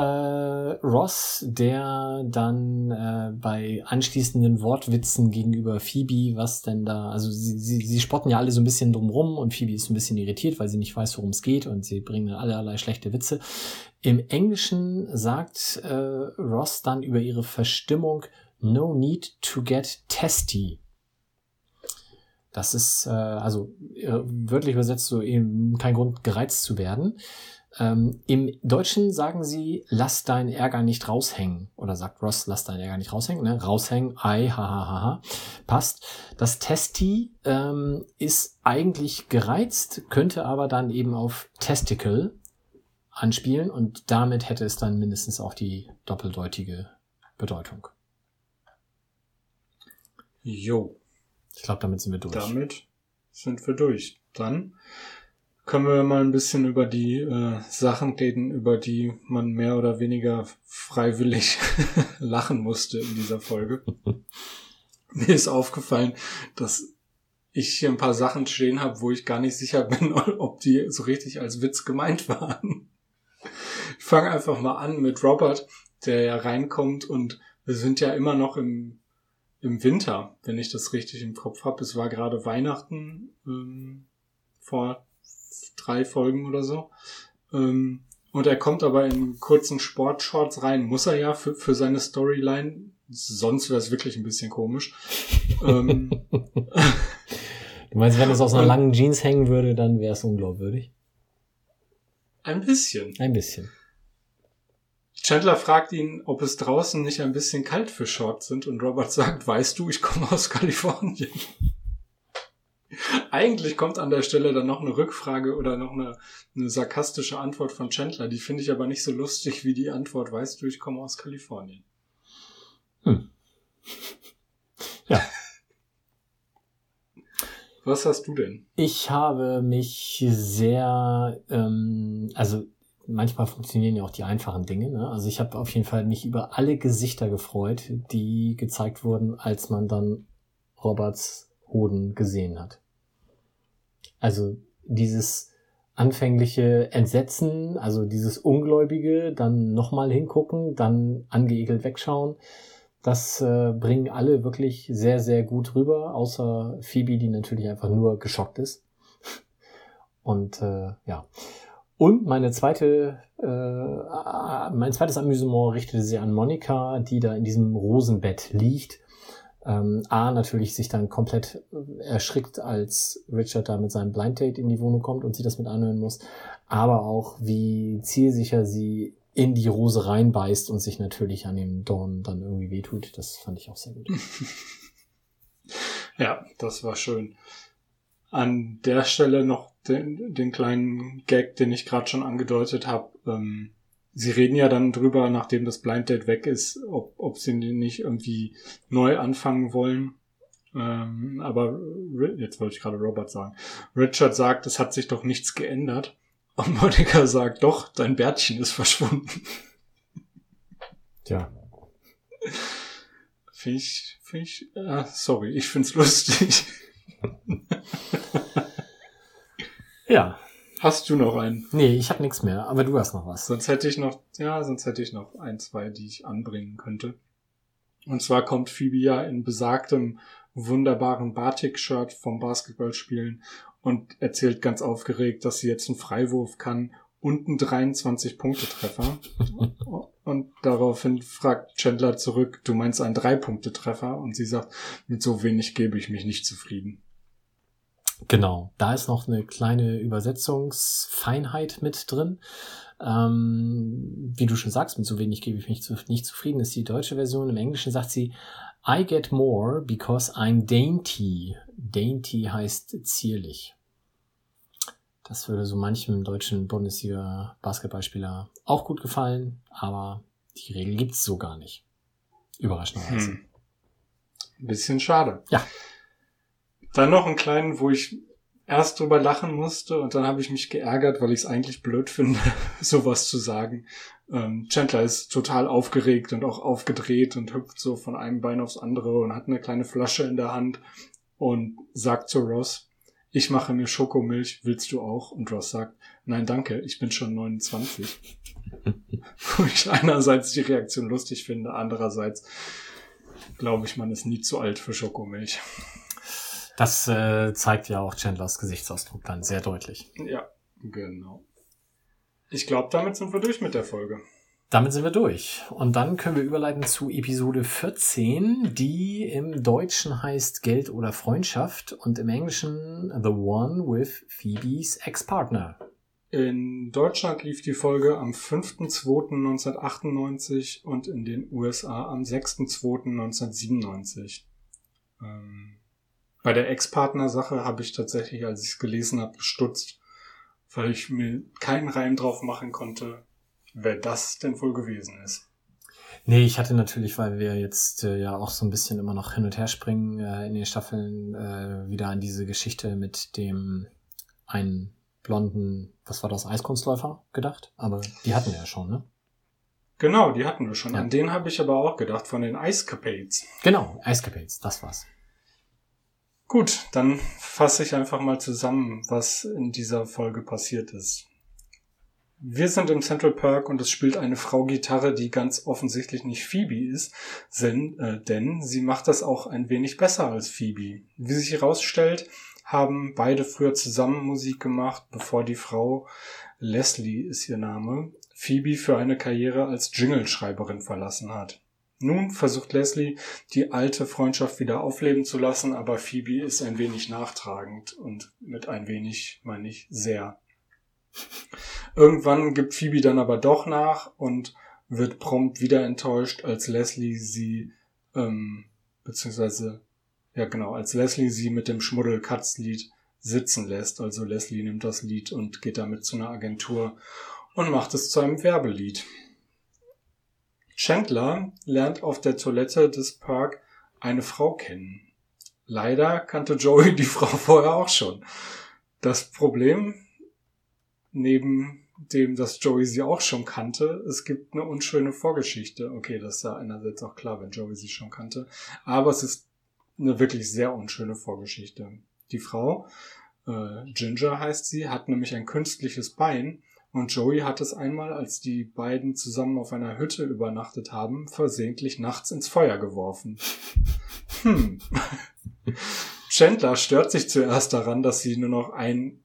Ross, der dann äh, bei anschließenden Wortwitzen gegenüber Phoebe, was denn da, also sie, sie, sie spotten ja alle so ein bisschen drumrum und Phoebe ist ein bisschen irritiert, weil sie nicht weiß, worum es geht und sie bringen allerlei schlechte Witze. Im Englischen sagt äh, Ross dann über ihre Verstimmung No need to get testy. Das ist äh, also äh, wörtlich übersetzt so eben kein Grund gereizt zu werden. Ähm, Im Deutschen sagen sie, lass deinen Ärger nicht raushängen. Oder sagt Ross, lass deinen Ärger nicht raushängen. Ne? Raushängen, ei, ha, ha, ha, ha. Passt. Das Testi ähm, ist eigentlich gereizt, könnte aber dann eben auf Testicle anspielen und damit hätte es dann mindestens auch die doppeldeutige Bedeutung. Jo. Ich glaube, damit sind wir durch. Damit sind wir durch. Dann können wir mal ein bisschen über die äh, Sachen reden, über die man mehr oder weniger freiwillig lachen musste in dieser Folge. Mir ist aufgefallen, dass ich hier ein paar Sachen stehen habe, wo ich gar nicht sicher bin, ob die so richtig als Witz gemeint waren. Ich fange einfach mal an mit Robert, der ja reinkommt und wir sind ja immer noch im im Winter, wenn ich das richtig im Kopf habe. Es war gerade Weihnachten ähm, vor drei Folgen oder so. Ähm, und er kommt aber in kurzen Sportshorts rein. Muss er ja für, für seine Storyline. Sonst wäre es wirklich ein bisschen komisch. ähm, Du meinst, wenn es aus einer langen Jeans hängen würde, dann wäre es unglaubwürdig? ein bisschen. Ein bisschen. Chandler fragt ihn, ob es draußen nicht ein bisschen kalt für Shorts sind und Robert sagt, weißt du, ich komme aus Kalifornien. Eigentlich kommt an der Stelle dann noch eine Rückfrage oder noch eine, eine sarkastische Antwort von Chandler. Die finde ich aber nicht so lustig wie die Antwort, weißt du, ich komme aus Kalifornien. Hm. Ja. Was hast du denn? Ich habe mich sehr, ähm, also manchmal funktionieren ja auch die einfachen Dinge. Ne? Also ich habe auf jeden Fall mich über alle Gesichter gefreut, die gezeigt wurden, als man dann Roberts Hoden gesehen hat. Also dieses anfängliche Entsetzen, also dieses Ungläubige, dann nochmal hingucken, dann angeekelt wegschauen. Das äh, bringen alle wirklich sehr, sehr gut rüber, außer Phoebe, die natürlich einfach nur geschockt ist. Und äh, ja. Und meine zweite, äh, mein zweites Amüsement richtete sich an Monika, die da in diesem Rosenbett liegt. Ähm, A, natürlich sich dann komplett erschrickt, als Richard da mit seinem Blind Date in die Wohnung kommt und sie das mit anhören muss. Aber auch, wie zielsicher sie in die Rose reinbeißt und sich natürlich an dem Dorn dann irgendwie wehtut. Das fand ich auch sehr gut. Ja, das war schön. An der Stelle noch den, den kleinen Gag, den ich gerade schon angedeutet habe. Ähm, sie reden ja dann drüber, nachdem das Blind Date weg ist, ob, ob sie nicht irgendwie neu anfangen wollen. Ähm, aber jetzt wollte ich gerade Robert sagen. Richard sagt, es hat sich doch nichts geändert. Und Monika sagt, doch, dein Bärtchen ist verschwunden. Tja. Finde ich, finde ich, äh, sorry, ich find's lustig. Ja. Hast du noch einen? Nee, ich habe nichts mehr, aber du hast noch was. Sonst hätte ich noch, ja, sonst hätte ich noch ein, zwei, die ich anbringen könnte. Und zwar kommt Phoebe ja in besagtem wunderbaren Batik-Shirt vom Basketballspielen und erzählt ganz aufgeregt, dass sie jetzt einen Freiwurf kann und einen 23-Punkte-Treffer. und daraufhin fragt Chandler zurück, du meinst einen Drei-Punkte-Treffer? Und sie sagt, mit so wenig gebe ich mich nicht zufrieden. Genau, da ist noch eine kleine Übersetzungsfeinheit mit drin. Ähm, wie du schon sagst, mit so wenig gebe ich mich zu, nicht zufrieden, ist die deutsche Version. Im Englischen sagt sie, I get more because I'm dainty. Dainty heißt zierlich. Das würde so manchem deutschen Bundesliga-Basketballspieler auch gut gefallen, aber die Regel gibt's so gar nicht. Überraschenderweise. Hm. Ein bisschen schade. Ja. Dann noch einen kleinen, wo ich erst drüber lachen musste und dann habe ich mich geärgert, weil ich es eigentlich blöd finde, sowas zu sagen. Ähm, Chandler ist total aufgeregt und auch aufgedreht und hüpft so von einem Bein aufs andere und hat eine kleine Flasche in der Hand und sagt zu Ross, ich mache mir Schokomilch, willst du auch? Und Ross sagt, nein, danke, ich bin schon 29. Wo ich einerseits die Reaktion lustig finde, andererseits glaube ich, man ist nie zu alt für Schokomilch. Das äh, zeigt ja auch Chandlers Gesichtsausdruck dann sehr deutlich. Ja, genau. Ich glaube, damit sind wir durch mit der Folge. Damit sind wir durch. Und dann können wir überleiten zu Episode 14, die im Deutschen heißt Geld oder Freundschaft und im Englischen The One with Phoebes Ex-Partner. In Deutschland lief die Folge am 5.2.1998 und in den USA am 6.2.1997. Ähm, bei der Ex-Partner-Sache habe ich tatsächlich, als ich es gelesen habe, gestutzt, weil ich mir keinen Reim drauf machen konnte, wer das denn wohl gewesen ist. Nee, ich hatte natürlich, weil wir jetzt äh, ja auch so ein bisschen immer noch hin und her springen äh, in den Staffeln, äh, wieder an diese Geschichte mit dem einen blonden, was war das, Eiskunstläufer gedacht. Aber die hatten wir ja schon, ne? Genau, die hatten wir schon. Ja. An den habe ich aber auch gedacht, von den Ice Capades. Genau, Eiscapades, das war's. Gut, dann fasse ich einfach mal zusammen, was in dieser Folge passiert ist. Wir sind im Central Park und es spielt eine Frau Gitarre, die ganz offensichtlich nicht Phoebe ist, denn, äh, denn sie macht das auch ein wenig besser als Phoebe. Wie sich herausstellt, haben beide früher zusammen Musik gemacht, bevor die Frau, Leslie ist ihr Name, Phoebe für eine Karriere als Jingle-Schreiberin verlassen hat. Nun versucht Leslie, die alte Freundschaft wieder aufleben zu lassen, aber Phoebe ist ein wenig nachtragend und mit ein wenig meine ich sehr. Irgendwann gibt Phoebe dann aber doch nach und wird prompt wieder enttäuscht, als Leslie sie, ähm, beziehungsweise, ja genau, als Leslie sie mit dem Schmuddel-Katz-Lied sitzen lässt. Also Leslie nimmt das Lied und geht damit zu einer Agentur und macht es zu einem Werbelied. Chandler lernt auf der Toilette des Park eine Frau kennen. Leider kannte Joey die Frau vorher auch schon. Das Problem, neben dem, dass Joey sie auch schon kannte, es gibt eine unschöne Vorgeschichte. Okay, das ist ja einerseits auch klar, wenn Joey sie schon kannte. Aber es ist eine wirklich sehr unschöne Vorgeschichte. Die Frau, äh, Ginger heißt sie, hat nämlich ein künstliches Bein und Joey hat es einmal, als die beiden zusammen auf einer Hütte übernachtet haben, versehentlich nachts ins Feuer geworfen. Hm. Chandler stört sich zuerst daran, dass sie nur noch ein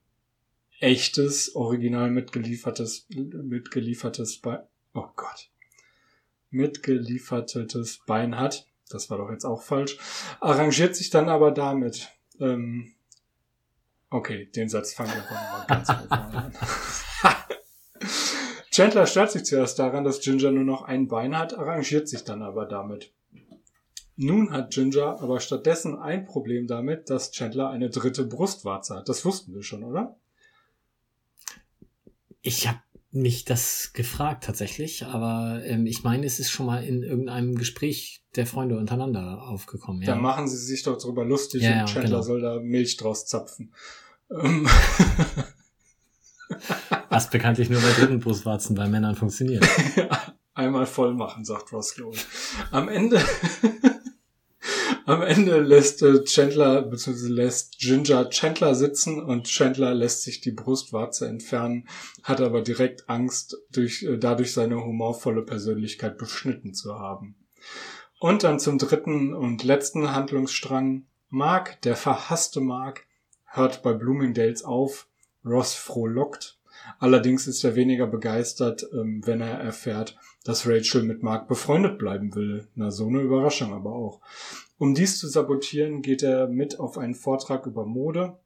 echtes, original mitgeliefertes, mitgeliefertes Bein, oh Gott, mitgeliefertes Bein hat. Das war doch jetzt auch falsch. Arrangiert sich dann aber damit. Ähm, okay, den Satz fangen wir mal ganz von vorne an. Chandler stört sich zuerst daran, dass Ginger nur noch ein Bein hat, arrangiert sich dann aber damit. Nun hat Ginger aber stattdessen ein Problem damit, dass Chandler eine dritte Brustwarze hat. Das wussten wir schon, oder? Ich habe mich das gefragt tatsächlich, aber ähm, ich meine, es ist schon mal in irgendeinem Gespräch der Freunde untereinander aufgekommen. Ja. Da machen sie sich doch drüber lustig Ja, und ja, Chandler genau. soll da Milch draus zapfen. Ähm, Was bekanntlich nur bei dritten Brustwarzen bei Männern funktioniert. Einmal voll machen, sagt ich. Am Ende, Am Ende lässt äh, Chandler, beziehungsweise lässt Ginger Chandler sitzen und Chandler lässt sich die Brustwarze entfernen, hat aber direkt Angst, durch, äh, dadurch seine humorvolle Persönlichkeit beschnitten zu haben. Und dann zum dritten und letzten Handlungsstrang. Mark, der verhasste Mark, hört bei Bloomingdales auf. Ross frohlockt. Allerdings ist er weniger begeistert, ähm, wenn er erfährt, dass Rachel mit Mark befreundet bleiben will. Na, so eine Überraschung aber auch. Um dies zu sabotieren, geht er mit auf einen Vortrag über Mode,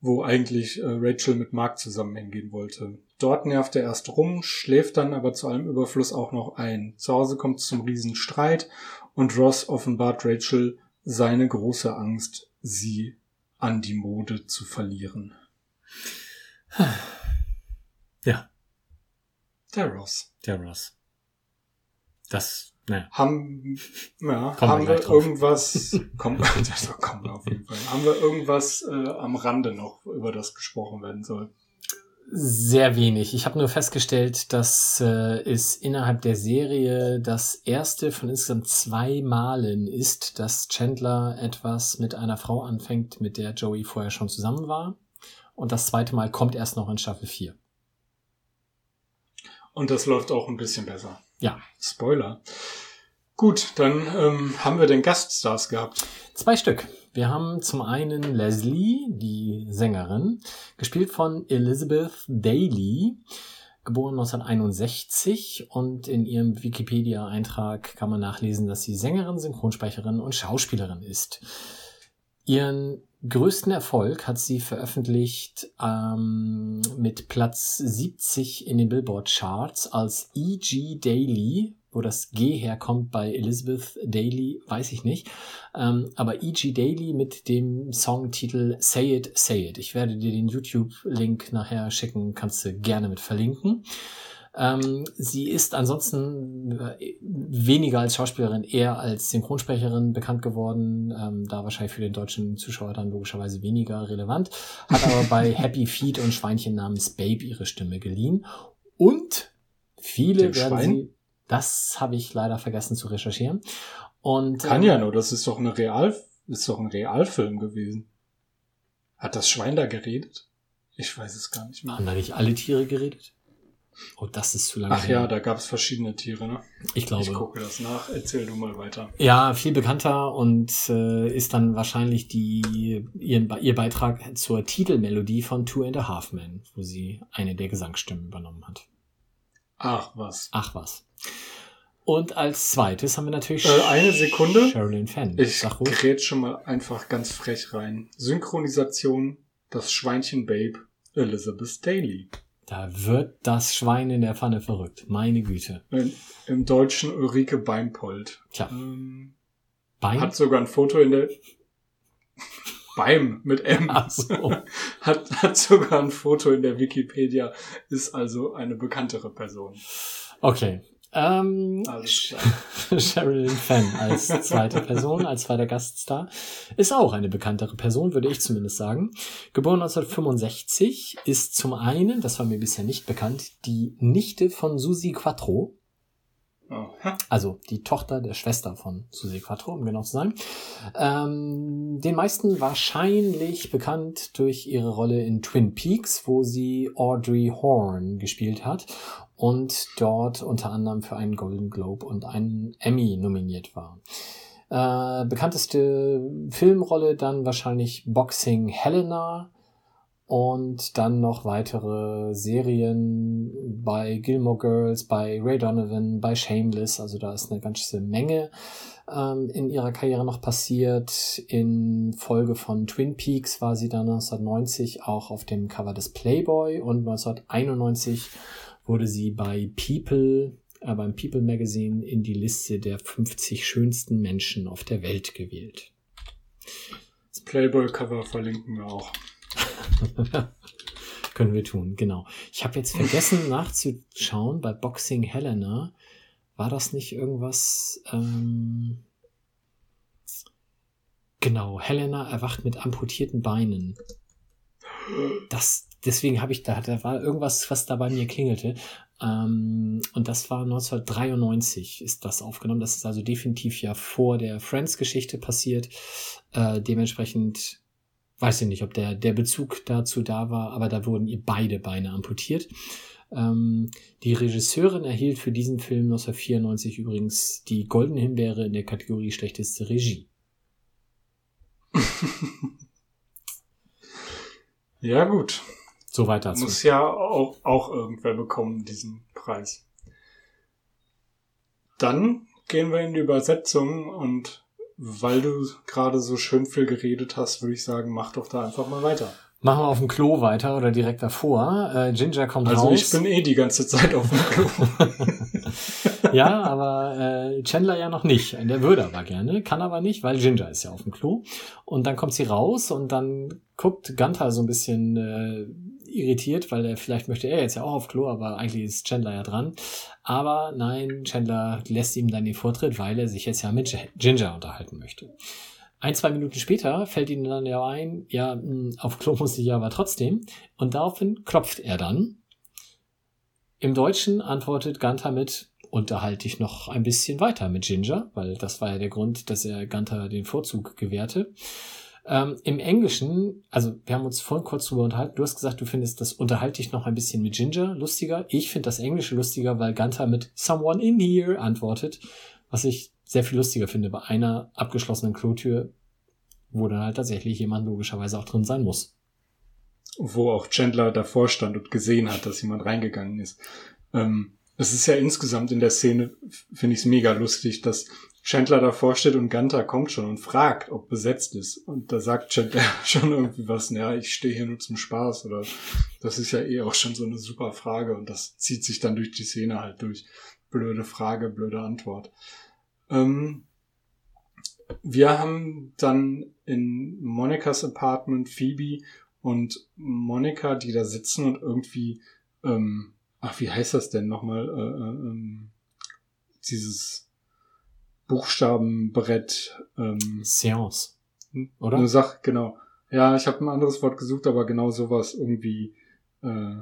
wo eigentlich äh, Rachel mit Mark zusammen hingehen wollte. Dort nervt er erst rum, schläft dann aber zu allem Überfluss auch noch ein. Zu Hause kommt es zum Riesenstreit und Ross offenbart Rachel seine große Angst, sie an die Mode zu verlieren. Ja, Der Ross. der Ross. Das, naja. Haben, ja, Kommen wir haben wir, drauf. irgendwas, kommen, das kommen wir auf jeden Fall. Haben wir irgendwas äh, am Rande noch, über das gesprochen werden soll? Sehr wenig. Ich habe nur festgestellt, dass äh, es innerhalb der Serie das erste von insgesamt zwei Malen ist, dass Chandler etwas mit einer Frau anfängt, mit der Joey vorher schon zusammen war. Und das zweite Mal kommt erst noch in Staffel 4. Und das läuft auch ein bisschen besser. Ja. Spoiler. Gut, dann ähm, haben wir den Gaststars gehabt. Zwei Stück. Wir haben zum einen Leslie, die Sängerin, gespielt von Elizabeth Daly, geboren 1961 und in ihrem Wikipedia-Eintrag kann man nachlesen, dass sie Sängerin, Synchronsprecherin und Schauspielerin ist. Ihren größten Erfolg hat sie veröffentlicht ähm, mit Platz 70 in den Billboard Charts als E.G. Daly. Wo das G herkommt bei Elizabeth Daly, weiß ich nicht. Ähm, aber E.G. Daly mit dem Songtitel Say It, Say It. Ich werde dir den YouTube-Link nachher schicken, kannst du gerne mit verlinken. Ähm, sie ist ansonsten äh, weniger als Schauspielerin, eher als Synchronsprecherin bekannt geworden, ähm, da wahrscheinlich für den deutschen Zuschauer dann logischerweise weniger relevant, hat aber bei Happy Feet und Schweinchen namens Babe ihre Stimme geliehen. Und viele Dem werden Schwein? sie, das habe ich leider vergessen zu recherchieren. Und Kann ähm, ja nur, das ist doch eine Real, ist doch ein Realfilm gewesen. Hat das Schwein da geredet? Ich weiß es gar nicht mehr. haben da nicht alle Tiere geredet? Oh, das ist zu lange. Ach her. ja, da gab es verschiedene Tiere, ne? ich glaube. Ich gucke das nach. Erzähl du mal weiter. Ja, viel bekannter und äh, ist dann wahrscheinlich die ihren, ihr Beitrag zur Titelmelodie von Two and a Half Men, wo sie eine der Gesangsstimmen übernommen hat. Ach was. Ach was. Und als zweites haben wir natürlich Äh, eine Sekunde. Sherilyn Fenn. Ich gerät schon mal einfach ganz frech rein. Synchronisation, das Schweinchen Babe, Elizabeth Daly. Da wird das Schwein in der Pfanne verrückt. Meine Güte. Im, Deutschen Ulrike Beimpold. Tja, Ähm, Bein. hat sogar ein Foto in der Beim mit M. Ach so. Hat, hat sogar ein Foto in der Wikipedia, ist also eine bekanntere Person. Okay. Ähm. Sherilyn Fenn als zweite Person, als zweiter Gaststar, ist auch eine bekanntere Person, würde ich zumindest sagen. Geboren 1965, ist zum einen, das war mir bisher nicht bekannt, die Nichte von Susi Quattro, Also die Tochter der Schwester von Susi Quattro, um genau zu sein. Ähm, den meisten wahrscheinlich bekannt durch ihre Rolle in Twin Peaks, wo sie Audrey Horn gespielt hat und dort unter anderem für einen Golden Globe und einen Emmy nominiert war. Äh, bekannteste Filmrolle dann wahrscheinlich Boxing Helena und dann noch weitere Serien bei Gilmore Girls, bei Ray Donovan, bei Shameless. Also da ist eine ganze Menge ähm, in ihrer Karriere noch passiert. In Folge von Twin Peaks war sie dann 1990 auch auf dem Cover des Playboy und 1991 wurde sie bei People, äh, beim People Magazine in die Liste der 50 schönsten Menschen auf der Welt gewählt. Das Playboy-Cover verlinken wir auch. Können wir tun, genau. Ich habe jetzt vergessen nachzuschauen bei Boxing Helena. War das nicht irgendwas? Ähm, genau, Helena erwacht mit amputierten Beinen. Das, deswegen habe ich da, da war irgendwas, was da bei mir klingelte. Ähm, und das war 1993 ist das aufgenommen. Das ist also definitiv ja vor der Friends-Geschichte passiert. Äh, dementsprechend weiß ich nicht, ob der, der Bezug dazu da war, aber da wurden ihr beide Beine amputiert. Ähm, die Regisseurin erhielt für diesen Film 1994 übrigens die Goldene Himbeere in der Kategorie schlechteste Regie. ja, gut. So weiter. Muss ja auch, auch irgendwer bekommen, diesen Preis. Dann gehen wir in die Übersetzung und weil du gerade so schön viel geredet hast, würde ich sagen, mach doch da einfach mal weiter. Machen wir auf dem Klo weiter oder direkt davor. Äh, Ginger kommt also raus. Also ich bin eh die ganze Zeit auf dem Klo. ja, aber äh, Chandler ja noch nicht. Der würde aber gerne, kann aber nicht, weil Ginger ist ja auf dem Klo. Und dann kommt sie raus und dann guckt Gunther so ein bisschen äh, irritiert, weil er vielleicht möchte er jetzt ja auch auf Klo, aber eigentlich ist Chandler ja dran. Aber nein, Chandler lässt ihm dann den Vortritt, weil er sich jetzt ja mit Ginger unterhalten möchte. Ein, zwei Minuten später fällt ihnen dann ja ein, ja, hm, auf Klo muss ich ja aber trotzdem. Und daraufhin klopft er dann. Im Deutschen antwortet Gunther mit, unterhalte ich noch ein bisschen weiter mit Ginger, weil das war ja der Grund, dass er Gunther den Vorzug gewährte. Ähm, Im Englischen, also wir haben uns vorhin kurz drüber unterhalten, du hast gesagt, du findest das unterhalte ich noch ein bisschen mit Ginger lustiger. Ich finde das Englische lustiger, weil Gunther mit Someone in here antwortet, was ich sehr viel lustiger finde bei einer abgeschlossenen Klotür, wo dann halt tatsächlich jemand logischerweise auch drin sein muss. Wo auch Chandler davor stand und gesehen hat, dass jemand reingegangen ist. Ähm, es ist ja insgesamt in der Szene, finde ich es mega lustig, dass Chandler davor steht und Gunther kommt schon und fragt, ob besetzt ist. Und da sagt Chandler schon irgendwie was, ja, ich stehe hier nur zum Spaß oder das ist ja eh auch schon so eine super Frage und das zieht sich dann durch die Szene halt durch. Blöde Frage, blöde Antwort. Ähm, wir haben dann in Monikas Apartment Phoebe und Monika, die da sitzen und irgendwie, ähm, ach, wie heißt das denn nochmal? Äh, äh, ähm, dieses Buchstabenbrett. Ähm, Seance. Oder? Eine Sache, genau. Ja, ich habe ein anderes Wort gesucht, aber genau sowas irgendwie äh,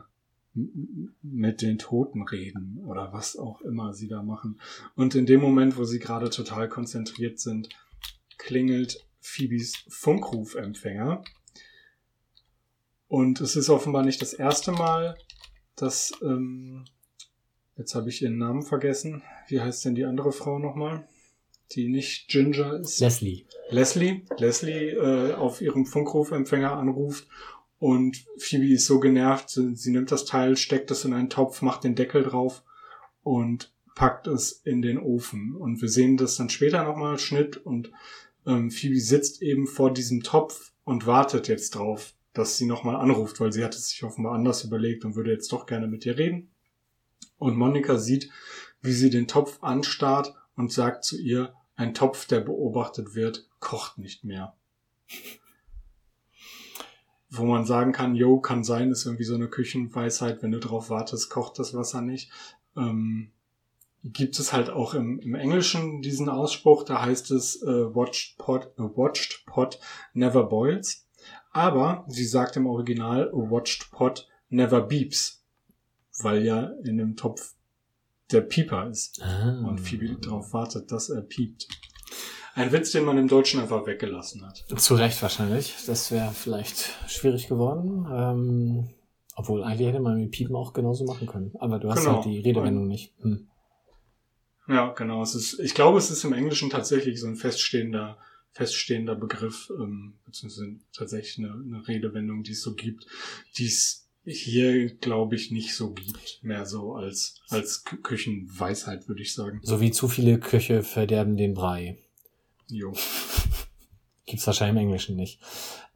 mit den Toten reden oder was auch immer sie da machen. Und in dem Moment, wo sie gerade total konzentriert sind, klingelt Phoebes Funkrufempfänger. Und es ist offenbar nicht das erste Mal, dass, ähm, jetzt habe ich ihren Namen vergessen. Wie heißt denn die andere Frau nochmal? Die nicht Ginger ist. Leslie. Leslie. Leslie äh, auf ihrem Funkrufempfänger anruft und Phoebe ist so genervt, sie nimmt das Teil, steckt es in einen Topf, macht den Deckel drauf und packt es in den Ofen. Und wir sehen das dann später nochmal, Schnitt, und ähm, Phoebe sitzt eben vor diesem Topf und wartet jetzt drauf, dass sie nochmal anruft, weil sie hat es sich offenbar anders überlegt und würde jetzt doch gerne mit ihr reden. Und Monika sieht, wie sie den Topf anstarrt und sagt zu ihr, ein Topf, der beobachtet wird, kocht nicht mehr wo man sagen kann, yo, kann sein, ist irgendwie so eine Küchenweisheit, wenn du drauf wartest, kocht das Wasser nicht. Ähm, gibt es halt auch im, im Englischen diesen Ausspruch, da heißt es uh, watched, pot, uh, watched pot never boils. Aber sie sagt im Original watched pot never beeps, weil ja in dem Topf der Pieper ist ah. und Phoebe darauf wartet, dass er piept. Ein Witz, den man im Deutschen einfach weggelassen hat. Zu Recht wahrscheinlich. Das wäre vielleicht schwierig geworden. Ähm, obwohl, eigentlich hätte man mit Piepen auch genauso machen können. Aber du hast genau. halt die Redewendung nicht. Hm. Ja, genau. Es ist, ich glaube, es ist im Englischen tatsächlich so ein feststehender, feststehender Begriff, ähm, beziehungsweise tatsächlich eine, eine Redewendung, die es so gibt, die es hier, glaube ich, nicht so gibt. Mehr so als, als Küchenweisheit, würde ich sagen. So wie zu viele Köche verderben den Brei. Jo. Gibt's wahrscheinlich im Englischen nicht.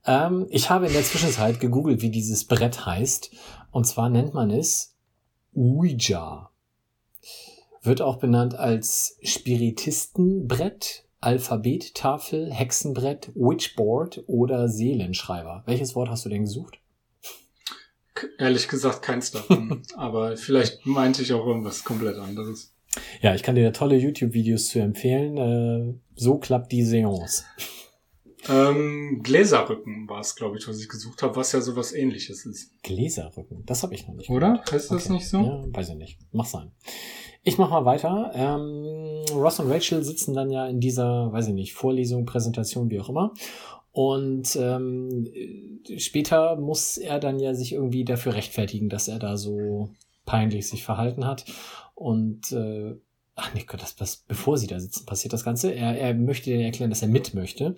Ähm, ich habe in der Zwischenzeit gegoogelt, wie dieses Brett heißt. Und zwar nennt man es Ouija. Wird auch benannt als Spiritistenbrett, Alphabettafel, Hexenbrett, Witchboard oder Seelenschreiber. Welches Wort hast du denn gesucht? Ehrlich gesagt keins davon. Aber vielleicht meinte ich auch irgendwas komplett anderes. Ja, ich kann dir da tolle YouTube-Videos zu empfehlen. Äh, so klappt die Seance. Ähm, Gläserrücken war es, glaube ich, was ich gesucht habe, was ja sowas ähnliches ist. Gläserrücken, das habe ich noch nicht. Oder? gehört. Heißt das Okay. nicht so? Ja, weiß ich nicht. Mach sein. Ich mach mal weiter. Ähm, Ross und Rachel sitzen dann ja in dieser, weiß ich nicht, Vorlesung, Präsentation, wie auch immer. Und ähm, äh, später muss er dann ja sich irgendwie dafür rechtfertigen, dass er da so peinlich sich verhalten hat. Und äh, ach nee, Gott, das, das, bevor sie da sitzen, passiert das Ganze. Er, er möchte denen erklären, dass er mit möchte.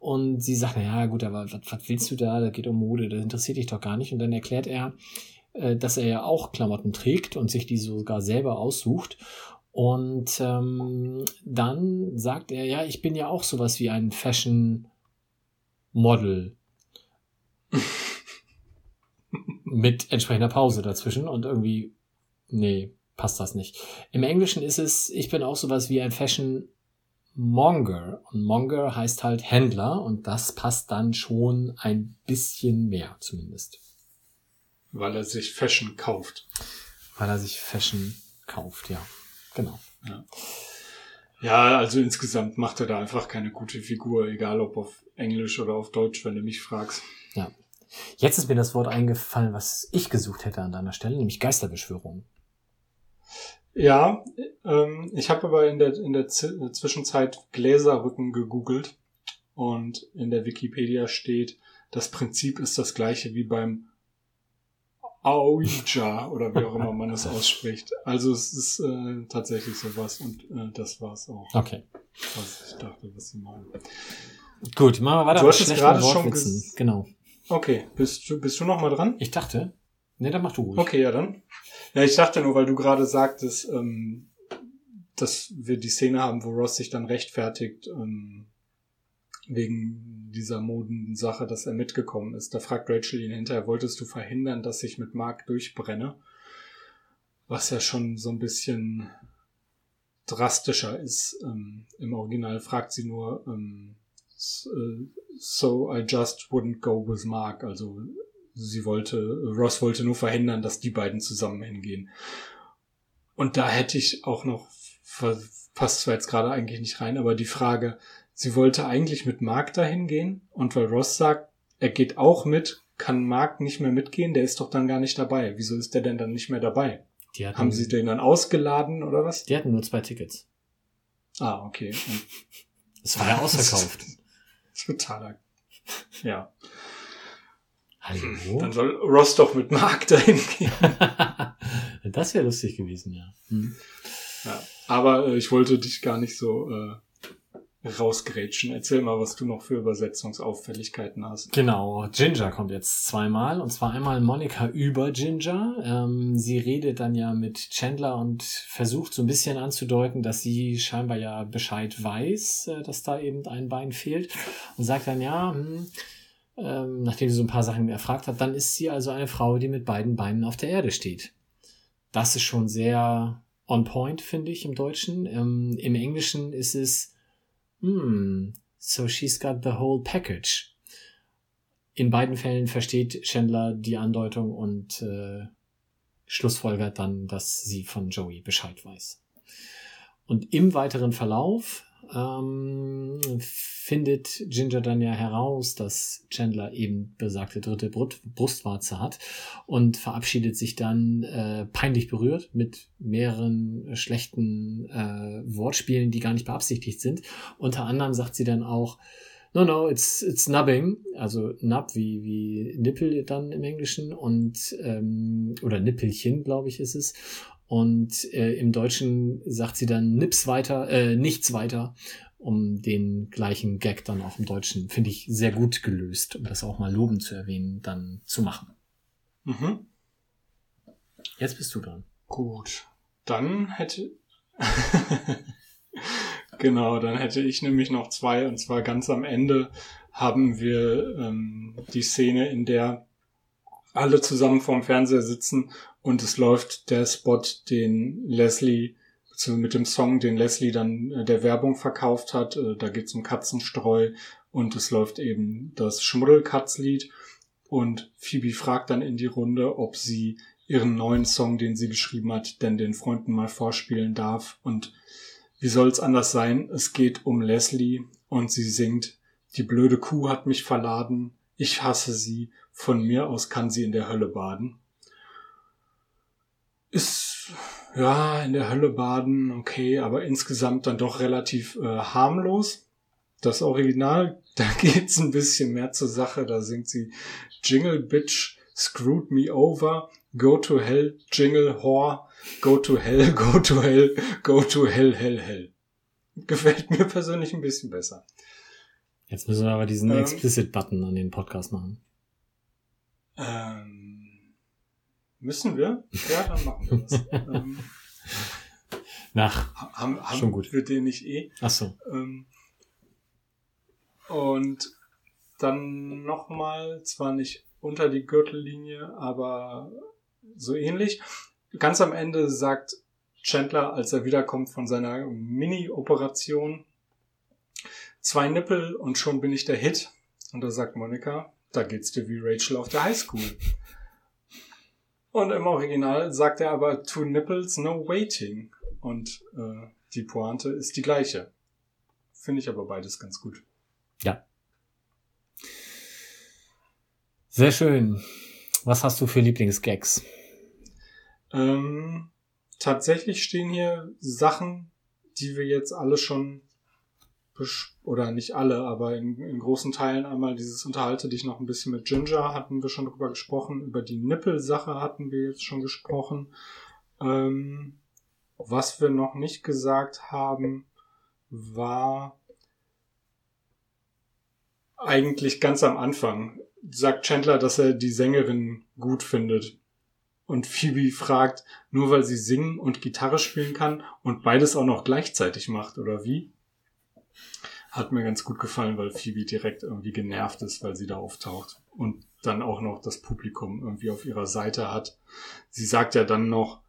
Und sie sagt, na ja, gut, aber was, was willst du da? Da geht um Mode, das interessiert dich doch gar nicht. Und dann erklärt er, äh, dass er ja auch Klamotten trägt und sich die sogar selber aussucht. Und ähm, dann sagt er, ja, ich bin ja auch sowas wie ein Fashion Model. Mit entsprechender Pause dazwischen und irgendwie, nee, passt das nicht. Im Englischen ist es, ich bin auch sowas wie ein Fashion Monger. Und Monger heißt halt Händler und das passt dann schon ein bisschen mehr zumindest. Weil er sich Fashion kauft. Weil er sich Fashion kauft, ja. Genau. Ja, also insgesamt macht er da einfach keine gute Figur, egal ob auf Englisch oder auf Deutsch, wenn du mich fragst. Ja. Jetzt ist mir das Wort eingefallen, was ich gesucht hätte an deiner Stelle, nämlich Geisterbeschwörung. Ja, ähm, ich habe aber in der, in der Z Zwischenzeit Gläserrücken gegoogelt und in der Wikipedia steht, das Prinzip ist das gleiche wie beim Ouija oder wie auch immer man es ausspricht. Also es ist äh, tatsächlich sowas und äh, das war's auch, Okay. was ich dachte, was sie meinen. Gut, machen wir weiter Du hast es gerade schon Wortwitzen. ges- Genau. Okay, bist du, bist du noch mal dran? Ich dachte, ne, dann mach du ruhig. Okay, ja dann. Ja, ich dachte nur, weil du gerade sagtest, ähm, dass wir die Szene haben, wo Ross sich dann rechtfertigt ähm, wegen dieser Modensache, dass er mitgekommen ist. Da fragt Rachel ihn hinterher, wolltest du verhindern, dass ich mit Mark durchbrenne? Was ja schon so ein bisschen drastischer ist. Ähm, Im Original fragt sie nur, ähm, äh, so I just wouldn't go with Mark. Also sie wollte, Ross wollte nur verhindern, dass die beiden zusammen hingehen. Und da hätte ich auch noch, passt zwar jetzt gerade eigentlich nicht rein, aber die Frage, sie wollte eigentlich mit Mark dahin gehen und weil Ross sagt, er geht auch mit, kann Mark nicht mehr mitgehen, der ist doch dann gar nicht dabei. Wieso ist der denn dann nicht mehr dabei? Die hatten, Haben sie den dann ausgeladen oder was? die hatten nur zwei Tickets. Ah, okay. Es war ja ausverkauft. Totaler. Ja. Hallo? Dann soll Ross doch mit Mark dahin gehen. das wäre lustig gewesen, ja. Hm. Ja, aber äh, ich wollte dich gar nicht so äh, rausgrätschen. Erzähl mal, was du noch für Übersetzungsauffälligkeiten hast. Genau, Ginger kommt jetzt zweimal und zwar einmal Monika über Ginger. Ähm, sie redet dann ja mit Chandler und versucht so ein bisschen anzudeuten, dass sie scheinbar ja Bescheid weiß, äh, dass da eben ein Bein fehlt und sagt dann ja, hm, ähm, nachdem sie so ein paar Sachen erfragt hat, dann ist sie also eine Frau, die mit beiden Beinen auf der Erde steht. Das ist schon sehr on point, finde ich, im Deutschen. Ähm, Im Englischen ist es, hmm, so she's got the whole package. In beiden Fällen versteht Chandler die Andeutung und äh, schlussfolgert dann, dass sie von Joey Bescheid weiß. Und im weiteren Verlauf ähm, findet Ginger dann ja heraus, dass Chandler eben besagte dritte Brustwarze hat und verabschiedet sich dann äh, peinlich berührt mit mehreren schlechten äh, Wortspielen, die gar nicht beabsichtigt sind. Unter anderem sagt sie dann auch, no, no, it's, it's nubbing, also nub wie, wie Nippel dann im Englischen und, ähm, oder Nippelchen, glaube ich, ist es. Und äh, im Deutschen sagt sie dann nips weiter, äh, nichts weiter, um den gleichen Gag dann auch im Deutschen, finde ich, sehr gut gelöst, um das auch mal lobend zu erwähnen, dann zu machen. Mhm. Jetzt bist du dran. Gut. Dann hätte. genau, dann hätte ich nämlich noch zwei, und zwar ganz am Ende haben wir ähm, die Szene, in der alle zusammen vorm Fernseher sitzen und es läuft der Spot, den Leslie, beziehungsweise mit dem Song, den Leslie dann äh, der Werbung verkauft hat. Äh, da geht's um Katzenstreu und es läuft eben das Schmuddelkatzlied und Phoebe fragt dann in die Runde, ob sie ihren neuen Song, den sie geschrieben hat, denn den Freunden mal vorspielen darf. Und wie soll es anders sein? Es geht um Leslie und sie singt Die blöde Kuh hat mich verladen. Ich hasse sie. Von mir aus kann sie in der Hölle baden. Ist, ja, in der Hölle baden, okay, aber insgesamt dann doch relativ äh, harmlos. Das Original, da geht's ein bisschen mehr zur Sache. Da singt sie Jingle Bitch, Screwed Me Over, Go to Hell, Jingle Whore, Go to Hell, Go to Hell, Go to Hell, Hell, Hell. Gefällt mir persönlich ein bisschen besser. Jetzt müssen wir aber diesen Ähm. Explicit-Button an den Podcast machen. Ähm, müssen wir? Ja, dann machen wir das. ähm, Nach. haben haben Schon gut. wir den nicht eh? Ach so. Ähm, und dann nochmal, zwar nicht unter die Gürtellinie, aber so ähnlich. Ganz am Ende sagt Chandler, als er wiederkommt von seiner Mini-Operation, zwei Nippel und schon bin ich der Hit. Und da sagt Monika, da geht's dir wie Rachel auf der Highschool. Und im Original sagt er aber two nipples, no waiting. Und äh, die Pointe ist die gleiche. Finde ich aber beides ganz gut. Ja. Sehr schön. Was hast du für Lieblingsgags? Ähm, tatsächlich stehen hier Sachen, die wir jetzt alle schon oder nicht alle, aber in, in großen Teilen einmal dieses Unterhalte dich noch ein bisschen mit Ginger hatten wir schon drüber gesprochen, über die Nippelsache hatten wir jetzt schon gesprochen. Ähm, was wir noch nicht gesagt haben, war eigentlich ganz am Anfang. Sagt Chandler, dass er die Sängerin gut findet. Und Phoebe fragt, nur weil sie singen und Gitarre spielen kann und beides auch noch gleichzeitig macht, oder wie? Hat mir ganz gut gefallen, weil Phoebe direkt irgendwie genervt ist, weil sie da auftaucht. Und dann auch noch das Publikum irgendwie auf ihrer Seite hat. Sie sagt ja dann noch,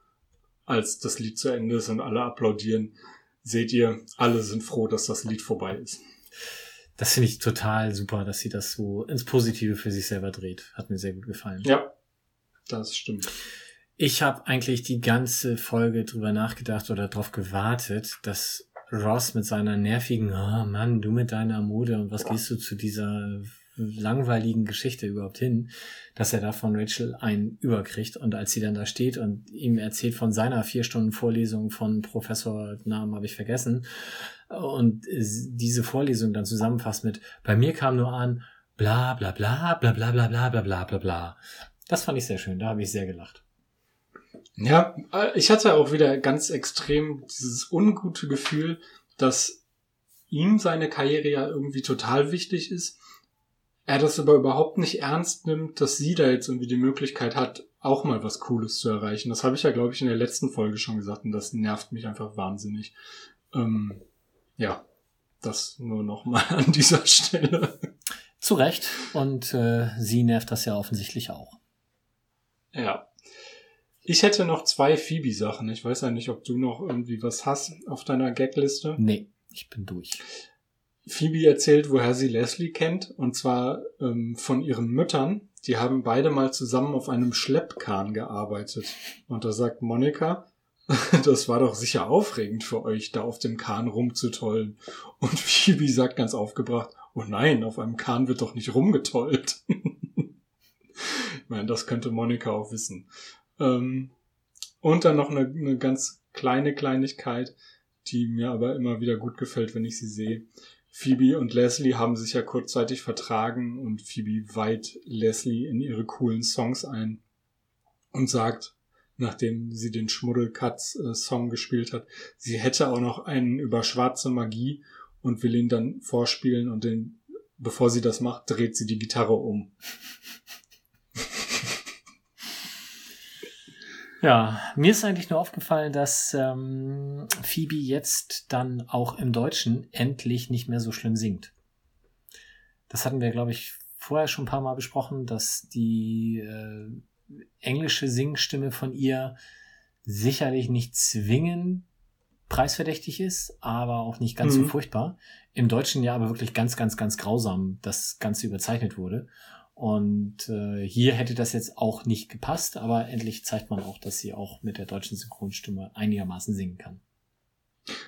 als das Lied zu Ende ist und alle applaudieren, seht ihr, alle sind froh, dass das Lied vorbei ist. Das finde ich total super, dass sie das so ins Positive für sich selber dreht. Hat mir sehr gut gefallen. Ja, das stimmt. Ich habe eigentlich die ganze Folge drüber nachgedacht oder darauf gewartet, dass Ross mit seiner nervigen, oh Mann, du mit deiner Mode und was gehst du zu dieser langweiligen Geschichte überhaupt hin, dass er da von Rachel einen überkriegt und als sie dann da steht und ihm erzählt von seiner vier Stunden Vorlesung von Professor, Namen habe ich vergessen, und diese Vorlesung dann zusammenfasst mit, bei mir kam nur an, bla bla bla bla bla bla bla bla bla bla bla. Das fand ich sehr schön, da habe ich sehr gelacht. Ja, äh, ich hatte auch wieder ganz extrem dieses ungute Gefühl, dass ihm seine Karriere ja irgendwie total wichtig ist. Er das aber überhaupt nicht ernst nimmt, dass sie da jetzt irgendwie die Möglichkeit hat, auch mal was Cooles zu erreichen. Das habe ich ja, glaube ich, in der letzten Folge schon gesagt und das nervt mich einfach wahnsinnig. Ähm, ja, das nur nochmal an dieser Stelle. Zu Recht. Und äh, sie nervt das ja offensichtlich auch. Ja. Ich hätte noch zwei Phoebe-Sachen. Ich weiß ja nicht, ob du noch irgendwie was hast auf deiner Gagliste. Nee, ich bin durch. Phoebe erzählt, woher sie Leslie kennt, und zwar ähm, von ihren Müttern. Die haben beide mal zusammen auf einem Schleppkahn gearbeitet. Und da sagt Monika, das war doch sicher aufregend für euch, da auf dem Kahn rumzutollen. Und Phoebe sagt ganz aufgebracht, oh nein, auf einem Kahn wird doch nicht rumgetollt. ich meine, das könnte Monika auch wissen. Ähm, und dann noch eine, eine ganz kleine Kleinigkeit, die mir aber immer wieder gut gefällt, wenn ich sie sehe. Phoebe und Leslie haben sich ja kurzzeitig vertragen und Phoebe weiht Leslie in ihre coolen Songs ein und sagt, nachdem sie den Schmuddelkatz-Song gespielt hat, sie hätte auch noch einen über schwarze Magie und will ihn dann vorspielen und den, bevor sie das macht, dreht sie die Gitarre um. Ja, mir ist eigentlich nur aufgefallen, dass ähm, Phoebe jetzt dann auch im Deutschen endlich nicht mehr so schlimm singt. Das hatten wir, glaube ich, vorher schon ein paar Mal besprochen, dass die äh, englische Singstimme von ihr sicherlich nicht zwingend preisverdächtig ist, aber auch nicht ganz Mhm. so furchtbar. Im Deutschen ja aber wirklich ganz, ganz, ganz grausam das Ganze überzeichnet wurde. Und äh, hier hätte das jetzt auch nicht gepasst, aber endlich zeigt man auch, dass sie auch mit der deutschen Synchronstimme einigermaßen singen kann.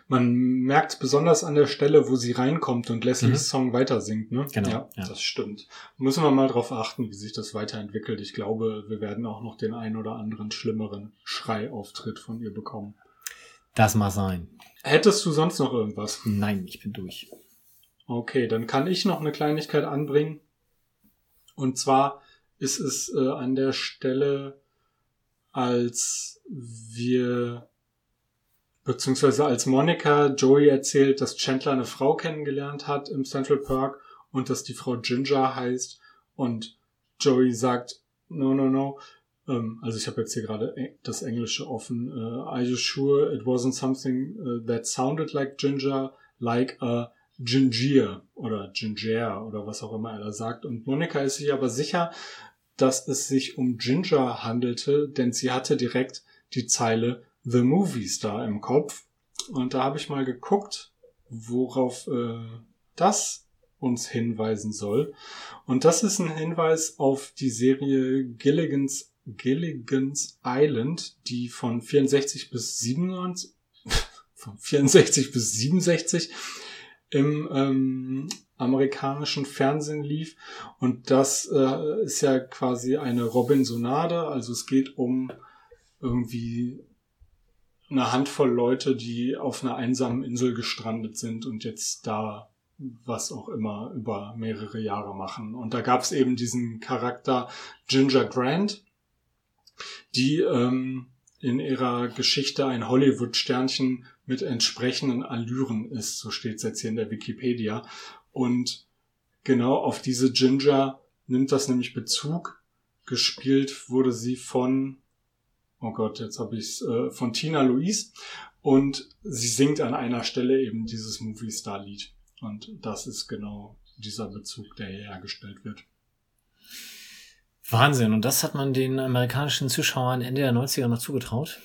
Man merkt besonders an der Stelle, wo sie reinkommt und Leslies Mhm. Song weiter singt, ne? Genau, Ja, ja. das stimmt. Müssen wir mal drauf achten, wie sich das weiterentwickelt. Ich glaube, wir werden auch noch den ein oder anderen schlimmeren Schreiauftritt von ihr bekommen. Das mag sein. Hättest du sonst noch irgendwas? Nein, ich bin durch. Okay, dann kann ich noch eine Kleinigkeit anbringen. Und zwar ist es äh, an der Stelle, als wir, beziehungsweise als Monica Joey erzählt, dass Chandler eine Frau kennengelernt hat im Central Park und dass die Frau Ginger heißt und Joey sagt, no, no, no. Ähm, also ich habe jetzt hier gerade das Englische offen. Äh, Are you sure it wasn't something uh, that sounded like Ginger, like a Ginger oder Ginger oder was auch immer er da sagt. Und Monika ist sich aber sicher, dass es sich um Ginger handelte, denn sie hatte direkt die Zeile The Movie Star im Kopf. Und da habe ich mal geguckt, worauf äh, das uns hinweisen soll. Und das ist ein Hinweis auf die Serie Gilligan's, Gilligan's Island, die von 64 bis 97, von 64 bis 67 im ähm, amerikanischen Fernsehen lief. Und das äh, ist ja quasi eine Robinsonade. Also es geht um irgendwie eine Handvoll Leute, die auf einer einsamen Insel gestrandet sind und jetzt da was auch immer über mehrere Jahre machen. Und da gab es eben diesen Charakter Ginger Grant, die ähm, in ihrer Geschichte ein Hollywood-Sternchen mit entsprechenden Allüren ist. So steht es jetzt hier in der Wikipedia. Und genau auf diese Ginger nimmt das nämlich Bezug. Gespielt wurde sie von, oh Gott, jetzt habe ich äh, von Tina Louise. Und sie singt an einer Stelle eben dieses Movie Star Lied. Und das ist genau dieser Bezug, der hier hergestellt wird. Wahnsinn. Und das hat man den amerikanischen Zuschauern Ende der 90er noch zugetraut?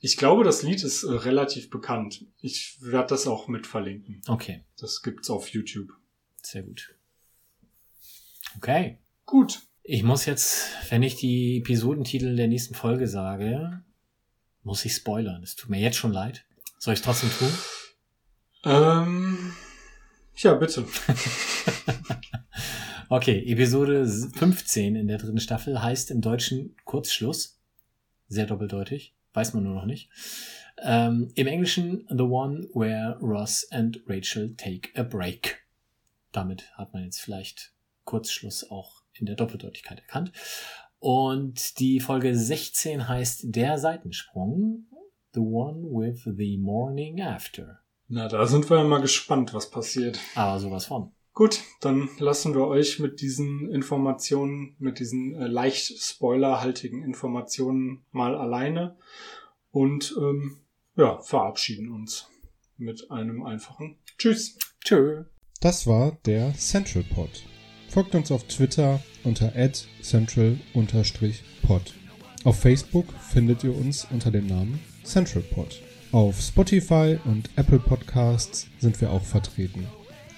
Ich glaube, das Lied ist äh, relativ bekannt. Ich werde das auch mit verlinken. Okay, Das gibt's auf YouTube. sehr gut. Okay. Gut. Ich muss jetzt, wenn ich die Episodentitel der nächsten Folge sage, muss ich spoilern. Es tut mir jetzt schon leid. Soll ich es trotzdem tun? Ähm, ja, bitte. Okay, Episode 15 in der dritten Staffel heißt im Deutschen Kurzschluss. Sehr doppeldeutig, weiß man nur noch nicht. Ähm, Im Englischen The One Where Ross and Rachel Take a Break. Damit hat man jetzt vielleicht Kurzschluss auch in der Doppeldeutigkeit erkannt. Und die Folge 16 heißt Der Seitensprung. The One with the Morning After. Na, da sind wir ja mal gespannt, was passiert. Aber sowas von. Gut, dann lassen wir euch mit diesen Informationen, mit diesen äh, leicht spoilerhaltigen Informationen mal alleine und ähm, ja, verabschieden uns mit einem einfachen Tschüss. Tschö. Das war der Central Pod. Folgt uns auf Twitter unter central-pod. Auf Facebook findet ihr uns unter dem Namen Central Pod. Auf Spotify und Apple Podcasts sind wir auch vertreten.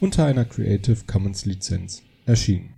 unter einer Creative Commons Lizenz erschienen.